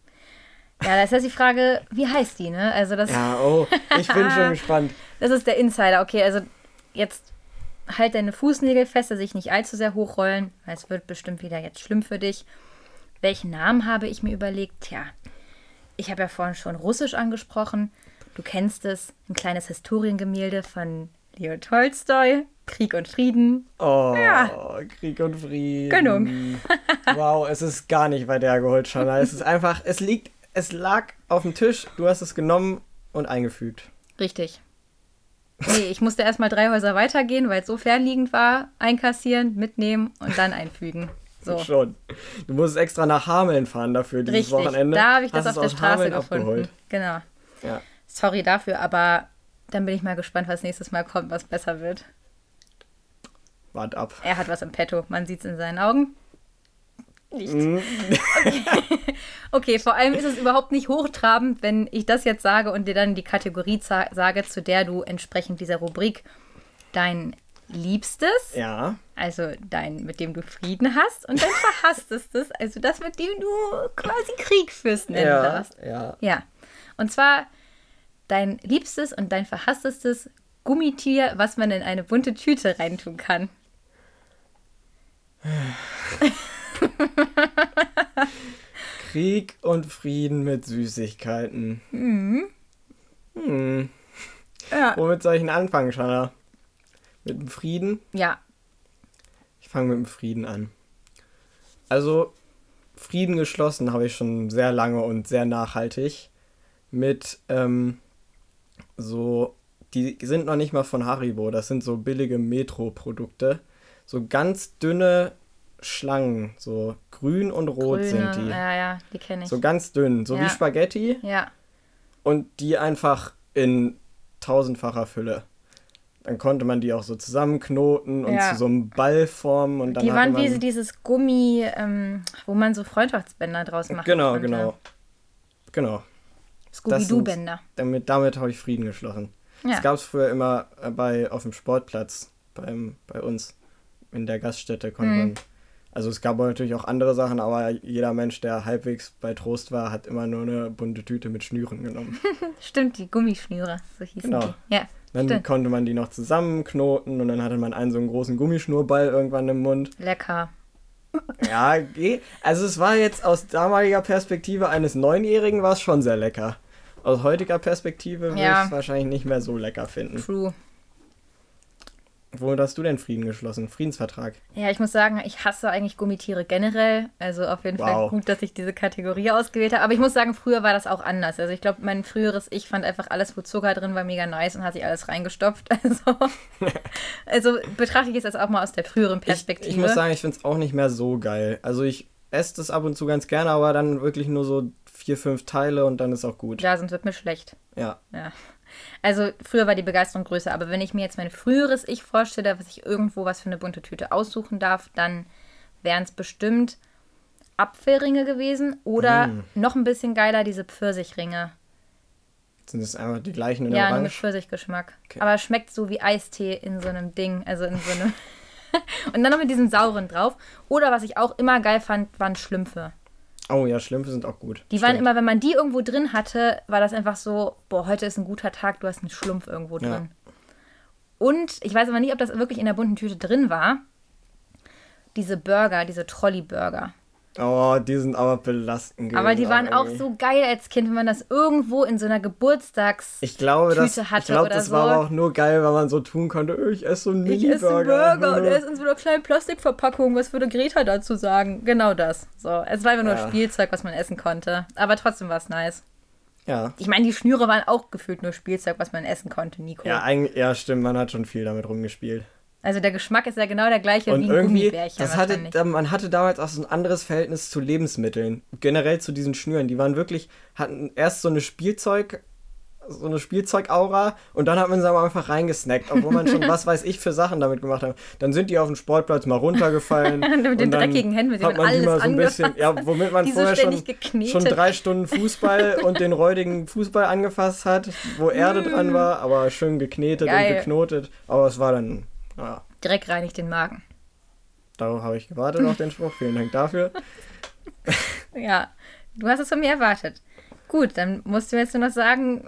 Ja, das ist jetzt die Frage, wie heißt die, ne? Also das, Ja, oh, ich bin schon gespannt. das ist der Insider. Okay, also jetzt halt deine Fußnägel fest, dass sich nicht allzu sehr hochrollen, weil es wird bestimmt wieder jetzt schlimm für dich. Welchen Namen habe ich mir überlegt? Tja, ich habe ja vorhin schon Russisch angesprochen. Du kennst es, ein kleines Historiengemälde von Leo Tolstoi, Krieg und Frieden. Oh, Ja. Krieg und Frieden. Genug. wow, es ist gar nicht weit hergeholt, Shanna. Es ist einfach, es liegt, es lag auf dem Tisch, du hast es genommen und eingefügt. Richtig. Nee, ich musste erstmal drei Häuser weitergehen, weil es so fernliegend war. Einkassieren, mitnehmen und dann einfügen. So. Schon. Du musst extra nach Hameln fahren dafür dieses Richtig. Wochenende. Da habe ich das Hast auf der Straße Hameln gefunden. abgeholt. Genau. Ja. Sorry dafür, aber dann bin ich mal gespannt, was nächstes Mal kommt, was besser wird. Wart ab. Er hat was im Petto. Man sieht es in seinen Augen. Nicht. Mhm. Okay, vor allem ist es überhaupt nicht hochtrabend, wenn ich das jetzt sage und dir dann die Kategorie sage, zu der du entsprechend dieser Rubrik dein Liebstes, Ja. also dein, mit dem du Frieden hast, und dein Verhasstestes, also das, mit dem du quasi Krieg führst, nennen Ja. darfst. Ja. Ja. Und zwar dein liebstes und dein verhasstestes Gummitier, was man in eine bunte Tüte reintun kann. Krieg und Frieden mit Süßigkeiten. Mhm. Hm. Ja. Womit soll ich denn anfangen, Shanna? Mit dem Frieden? Ja. Ich fange mit dem Frieden an. Also, Frieden geschlossen habe ich schon sehr lange und sehr nachhaltig. Mit ähm, so, die sind noch nicht mal von Haribo, das sind so billige Metro-Produkte. So ganz dünne Schlangen, so grün und rot Grüne, sind die. Ja, ja, die kenne ich. So ganz dünn, so wie Ja. Spaghetti ja. und die einfach in tausendfacher Fülle. Dann konnte man die auch so zusammenknoten und Ja. zu so einem Ball formen und dann Die waren wie so dieses Gummi, ähm, wo man so Freundschaftsbänder draus macht. Genau, genau. Genau. Scooby-Doo-Bänder. Damit, damit habe ich Frieden geschlossen. Ja. Das gab es früher immer äh, bei, auf dem Sportplatz beim, bei uns in der Gaststätte. Konnte Mhm. man, also es gab natürlich auch andere Sachen, aber jeder Mensch, der halbwegs bei Trost war, hat immer nur eine bunte Tüte mit Schnüren genommen. Stimmt, die Gummischnüre, so hießen Genau. die. Ja, Dann stimmt. konnte man die noch zusammenknoten und dann hatte man einen so einen großen Gummischnurball irgendwann im Mund. Lecker. Ja, geh. Also es war jetzt aus damaliger Perspektive eines Neunjährigen war es schon sehr lecker. Aus heutiger Perspektive würde Ja. ich es wahrscheinlich nicht mehr so lecker finden. True. Womit hast du denn Frieden geschlossen? Friedensvertrag. Ja, ich muss sagen, ich hasse eigentlich Gummitiere generell. Also auf jeden Fall Wow. gut, dass ich diese Kategorie ausgewählt habe. Aber ich muss sagen, früher war das auch anders. Also ich glaube, mein früheres Ich fand einfach alles, wo Zucker drin war, mega nice und hat sich alles reingestopft. Also, also betrachte ich es jetzt auch mal aus der früheren Perspektive. Ich, ich muss sagen, ich finde es auch nicht mehr so geil. Also ich esse das ab und zu ganz gerne, aber dann wirklich nur so vier, fünf Teile und dann ist auch gut. ja, sonst wird mir schlecht. Ja. Ja. Also früher war die Begeisterung größer, aber wenn ich mir jetzt mein früheres Ich vorstelle, was ich irgendwo was für eine bunte Tüte aussuchen darf, dann wären es bestimmt Apfelringe gewesen oder Mm. noch ein bisschen geiler diese Pfirsichringe. Sind das einfach die gleichen in Ja, nur mit? Pfirsichgeschmack. Okay. Aber es schmeckt so wie Eistee in so einem Ding, also in so einem Und dann noch mit diesem sauren drauf. Oder was ich auch immer geil fand, waren Schlümpfe. Oh ja, Schlümpfe sind auch gut. Die waren Stimmt. immer, wenn man die irgendwo drin hatte, war das einfach so, boah, heute ist ein guter Tag, du hast einen Schlumpf irgendwo Ja. drin. Und ich weiß aber nicht, ob das wirklich in der bunten Tüte drin war. Diese Burger, diese Trolley-Burger. Oh, die sind aber belastend gewesen. Aber die waren auch so geil als Kind, wenn man das irgendwo in so einer Geburtstags... Ich glaube, das, Tüte ich hatte glaube, oder das so. war aber auch nur geil, weil man so tun konnte, "Ö, ich esse so einen Ich esse einen Mini-Burger. Burger und er ist in so einer kleinen Plastikverpackung. Was würde Greta dazu sagen? Genau das. So, es war einfach nur Ja. Spielzeug, was man essen konnte. Aber trotzdem war es nice. Ja. Ich meine, die Schnüre waren auch gefühlt nur Spielzeug, was man essen konnte, Nico. Ja, eigentlich, ja, stimmt, man hat schon viel damit rumgespielt. Also der Geschmack ist ja genau der gleiche Und wie ein irgendwie, Gummibärchen das hatte, man hatte damals auch so ein anderes Verhältnis zu Lebensmitteln. Generell zu diesen Schnüren. Die waren wirklich, hatten erst so eine Spielzeug, so eine Spielzeugaura und dann hat man sie aber einfach reingesnackt, obwohl man schon was weiß ich für Sachen damit gemacht hat. Dann sind die auf dem Sportplatz mal runtergefallen. mit den dreckigen Händen, hat man die mal so ein bisschen, ja, womit man vorher schon, geknetet. schon drei Stunden Fußball und den räudigen Fußball angefasst hat, wo Erde dran war, aber schön geknetet Mm. Geil. und geknotet. Aber es war dann, ja, Dreck reinigt den Magen. darauf habe ich gewartet auf den Spruch. Vielen Dank dafür. Ja, du hast es von mir erwartet. Gut, dann musst du jetzt nur noch sagen,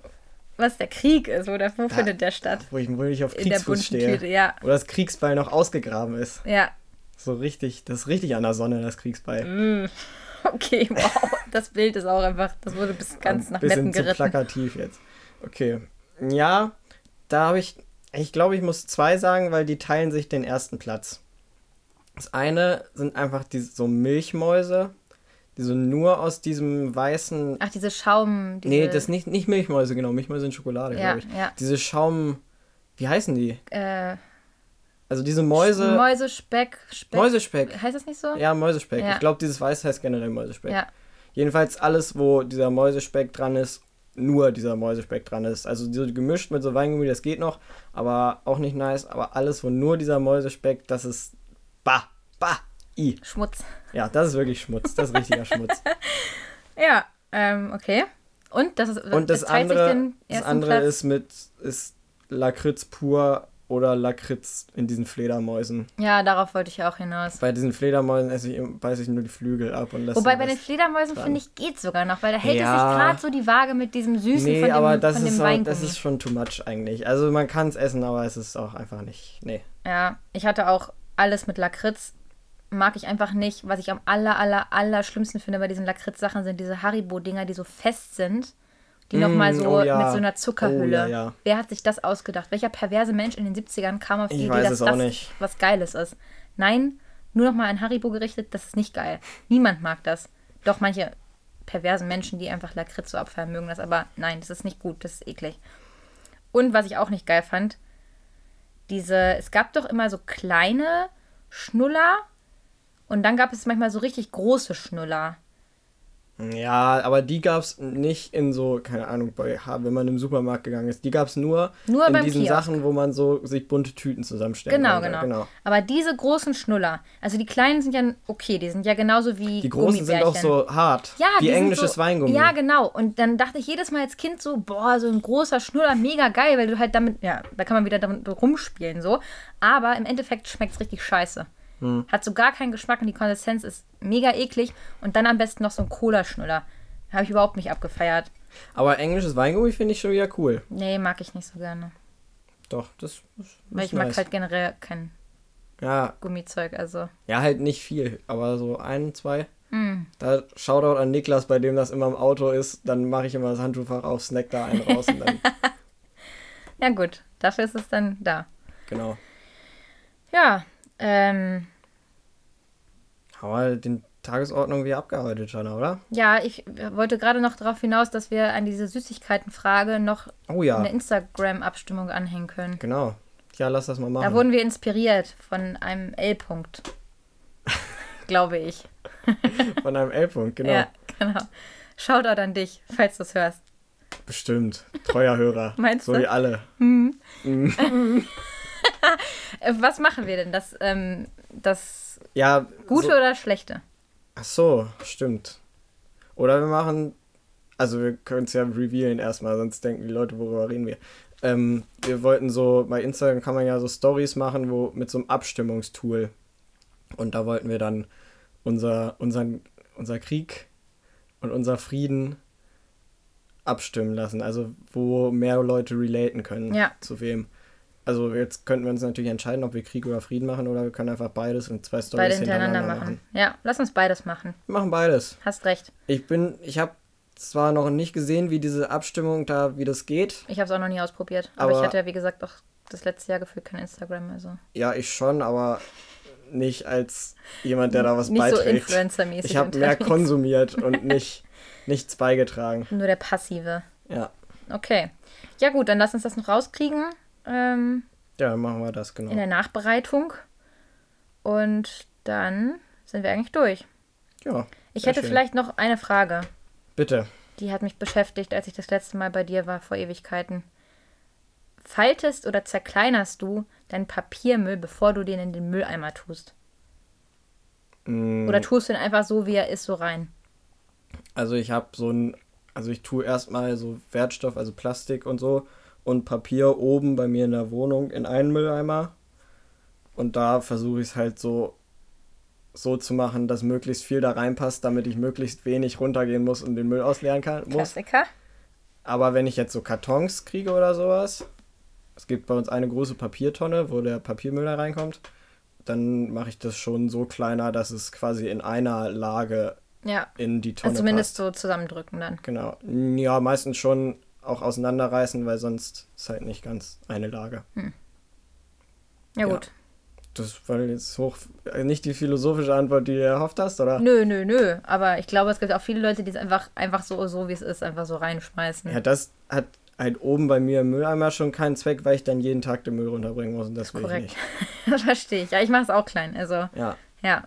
was der Krieg ist oder wo findet der statt? Wo ich, wo ich auf In der Kriegsfuß stehe. Tüte, ja. Wo das Kriegsbeil noch ausgegraben ist. Ja, So richtig, das ist richtig an der Sonne, das Kriegsbeil. okay, wow. Das Bild ist auch einfach, das wurde bis ganz nach bisschen Meppen zu geritten. plakativ jetzt. Okay. Ja, da habe ich, ich glaube, ich muss zwei sagen, weil die teilen sich den ersten Platz. Das eine sind einfach die, so Milchmäuse, die so nur aus diesem weißen. Ach, diese Schaum. Diese, nee, das nicht, nicht Milchmäuse, genau. Milchmäuse sind Schokolade, Ja, glaube ich. ja. Diese Schaum. Wie heißen die? Äh, Also diese Mäuse. Mäusespeck. Speck. Mäusespeck. Heißt das nicht so? Ja, Mäusespeck. Ja. Ich glaube, dieses Weiß heißt generell Mäusespeck. Ja. Jedenfalls alles, wo dieser Mäusespeck dran ist, nur dieser Mäusespeck dran ist. Also so gemischt mit so Weingummi, das geht noch, aber auch nicht nice. Aber alles, wo nur dieser Mäusespeck, das ist bah, bah, i. Schmutz. Ja, das ist wirklich Schmutz. Das ist richtiger Schmutz. Ja, ähm, okay. Und das ist Und das andere, das andere Platz. ist mit ist Lakritz pur oder Lakritz in diesen Fledermäusen. Ja, darauf wollte ich auch hinaus. Bei diesen Fledermäusen esse ich, beiße ich nur die Flügel ab und lasse Wobei bei den Fledermäusen finde ich geht sogar noch, weil da hält es Ja. sich gerade so die Waage mit diesem Süßen Nee, von dem, aber das von dem ist, auch, Weingummi. das ist schon too much eigentlich. Also man kann es essen, aber es ist auch einfach nicht. Nee. Ja, ich hatte auch alles mit Lakritz. Mag ich einfach nicht. Was ich am aller, aller, aller schlimmsten finde bei diesen Lakritz-Sachen sind diese Haribo-Dinger, die so fest sind. Die Mm, nochmal so oh ja. mit so einer Zuckerhülle. Oh ja. Wer hat sich das ausgedacht? Welcher perverse Mensch in den 70ern kam auf die Ich Idee, dass das nicht. was Geiles ist? Nein, nur nochmal an Haribo gerichtet, das ist nicht geil. Niemand mag das. Doch manche perversen Menschen, die einfach Lakritz so abfallen, mögen das. Aber nein, das ist nicht gut, das ist eklig. Und was ich auch nicht geil fand, diese, es gab doch immer so kleine Schnuller und dann gab es manchmal so richtig große Schnuller. Ja, aber die gab es nicht in so, keine Ahnung, bei, wenn man im Supermarkt gegangen ist. Die gab es nur, Nur in diesen Kiosk. Sachen, wo man so sich bunte Tüten zusammenstellen Genau, konnte. genau, Aber diese großen Schnuller, also die kleinen sind ja okay, die sind ja genauso wie Die großen sind auch so hart. Ja, wie englisches so, Weingummi. Ja, genau. Und dann dachte ich jedes Mal als Kind so, boah, so ein großer Schnuller, mega geil, weil du halt damit, ja, da kann man wieder damit rumspielen so. Aber im Endeffekt schmeckt es richtig scheiße. Hm. Hat so gar keinen Geschmack und die Konsistenz ist mega eklig. Und dann am besten noch so ein Cola-Schnuller. Habe ich überhaupt nicht abgefeiert. Aber englisches Weingummi finde ich schon wieder cool. Nee, mag ich nicht so gerne. Doch, das, das Weil ist ich mag nice. halt generell kein Ja, Gummizeug, also. ja, halt nicht viel, aber so ein, zwei. Hm. Da Shoutout an Niklas, bei dem das immer im Auto ist. Dann mache ich immer das Handschuhfach auf, snack da einen raus und dann, Ja, gut. Dafür ist es dann da. genau. Ja, ähm, Haben wir den Tagesordnung wieder abgearbeitet, Jana, oder? ja, ich wollte gerade noch darauf hinaus, dass wir an diese Süßigkeitenfrage noch Oh ja, eine Instagram-Abstimmung anhängen können. genau. Ja, lass das mal machen. Da wurden wir inspiriert von einem L-Punkt. Glaube ich. Von einem L-Punkt, genau. Ja, genau. Shoutout an dich, falls du es hörst. Bestimmt. Treuer Hörer. Meinst so du? wie alle. Äh, Was machen wir denn? Das, ähm, das Ja. Gute so, oder Schlechte? Ach so, stimmt. Oder wir machen. Also, wir können es ja revealen erstmal, sonst denken die Leute, worüber reden wir. Ähm, wir wollten so, bei Instagram kann man ja so Stories machen, wo mit so einem Abstimmungstool. Und da wollten wir dann unser, unseren, unser Krieg und unser Frieden abstimmen lassen. Also, wo mehr Leute relaten können. Ja. Zu wem. Also, jetzt könnten wir uns natürlich entscheiden, ob wir Krieg oder Frieden machen oder wir können einfach beides in zwei Stories Beide hintereinander machen. Ja, lass uns beides machen. Wir machen beides. Hast recht. Ich bin, ich habe zwar noch nicht gesehen, wie diese Abstimmung da, wie das geht. Ich habe es auch noch nie ausprobiert. Aber, Aber- ich hatte ja, wie gesagt, auch das letzte Jahr gefühlt kein Instagram. Also Ja, ich schon, aber nicht als jemand, der da was nicht so beiträgt. influencer-mäßig ich habe mehr konsumiert und nicht nichts beigetragen. Nur der Passive. Ja, Okay. Ja gut, dann lass uns das noch rauskriegen ähm, ja, dann machen wir das genau. in der Nachbereitung. Und dann sind wir eigentlich durch. Ja, Ich hätte schön. vielleicht noch eine Frage. bitte. Die hat mich beschäftigt, als ich das letzte Mal bei dir war, vor Ewigkeiten. Faltest oder zerkleinerst du deinen Papiermüll, bevor du den in den Mülleimer tust? Mm, Oder tust du ihn einfach so, wie er ist, so rein? Also ich habe so ein, also ich tue erstmal so Wertstoff, also Plastik und so und Papier oben bei mir in der Wohnung in einen Mülleimer. Und da versuche ich es halt so, so zu machen, dass möglichst viel da reinpasst, damit ich möglichst wenig runtergehen muss und den Müll ausleeren kann, muss. Klassiker. Aber wenn ich jetzt so Kartons kriege oder sowas, es gibt bei uns eine große Papiertonne, wo der Papiermüll da reinkommt, dann mache ich das schon so kleiner, dass es quasi in einer Lage Ja. in die Tonne Also zumindest passt. so zusammendrücken dann. Genau. Ja, meistens schon auch auseinanderreißen, weil sonst ist halt nicht ganz eine Lage. Ja, Ja. gut. Das war jetzt hoch, äh, nicht die philosophische Antwort, die du erhofft hast, oder? Nö, nö, nö. Aber ich glaube, es gibt auch viele Leute, die es einfach, einfach so, so wie es ist, einfach so reinschmeißen. Ja, das hat halt oben bei mir im Mülleimer schon keinen Zweck, weil ich dann jeden Tag den Müll runterbringen muss und das will Korrekt. ich nicht. Verstehe ich. Ja, ich mache es auch klein. Also, Ja, ja.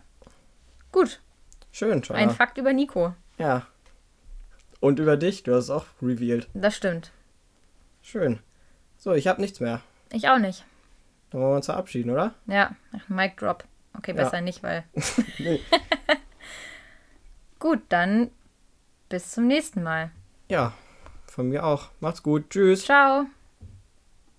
Gut. schön, schon. Ein Fakt über Nico. Ja. Und über dich, du hast es auch revealed. Das stimmt. Schön. So, ich habe nichts mehr. Ich auch nicht. Dann wollen wir uns verabschieden, oder? Ja, Mic Drop. Okay, besser Ja. nicht, weil. Nee. Gut, dann bis zum nächsten Mal. Ja, von mir auch. Macht's gut. Tschüss. Ciao.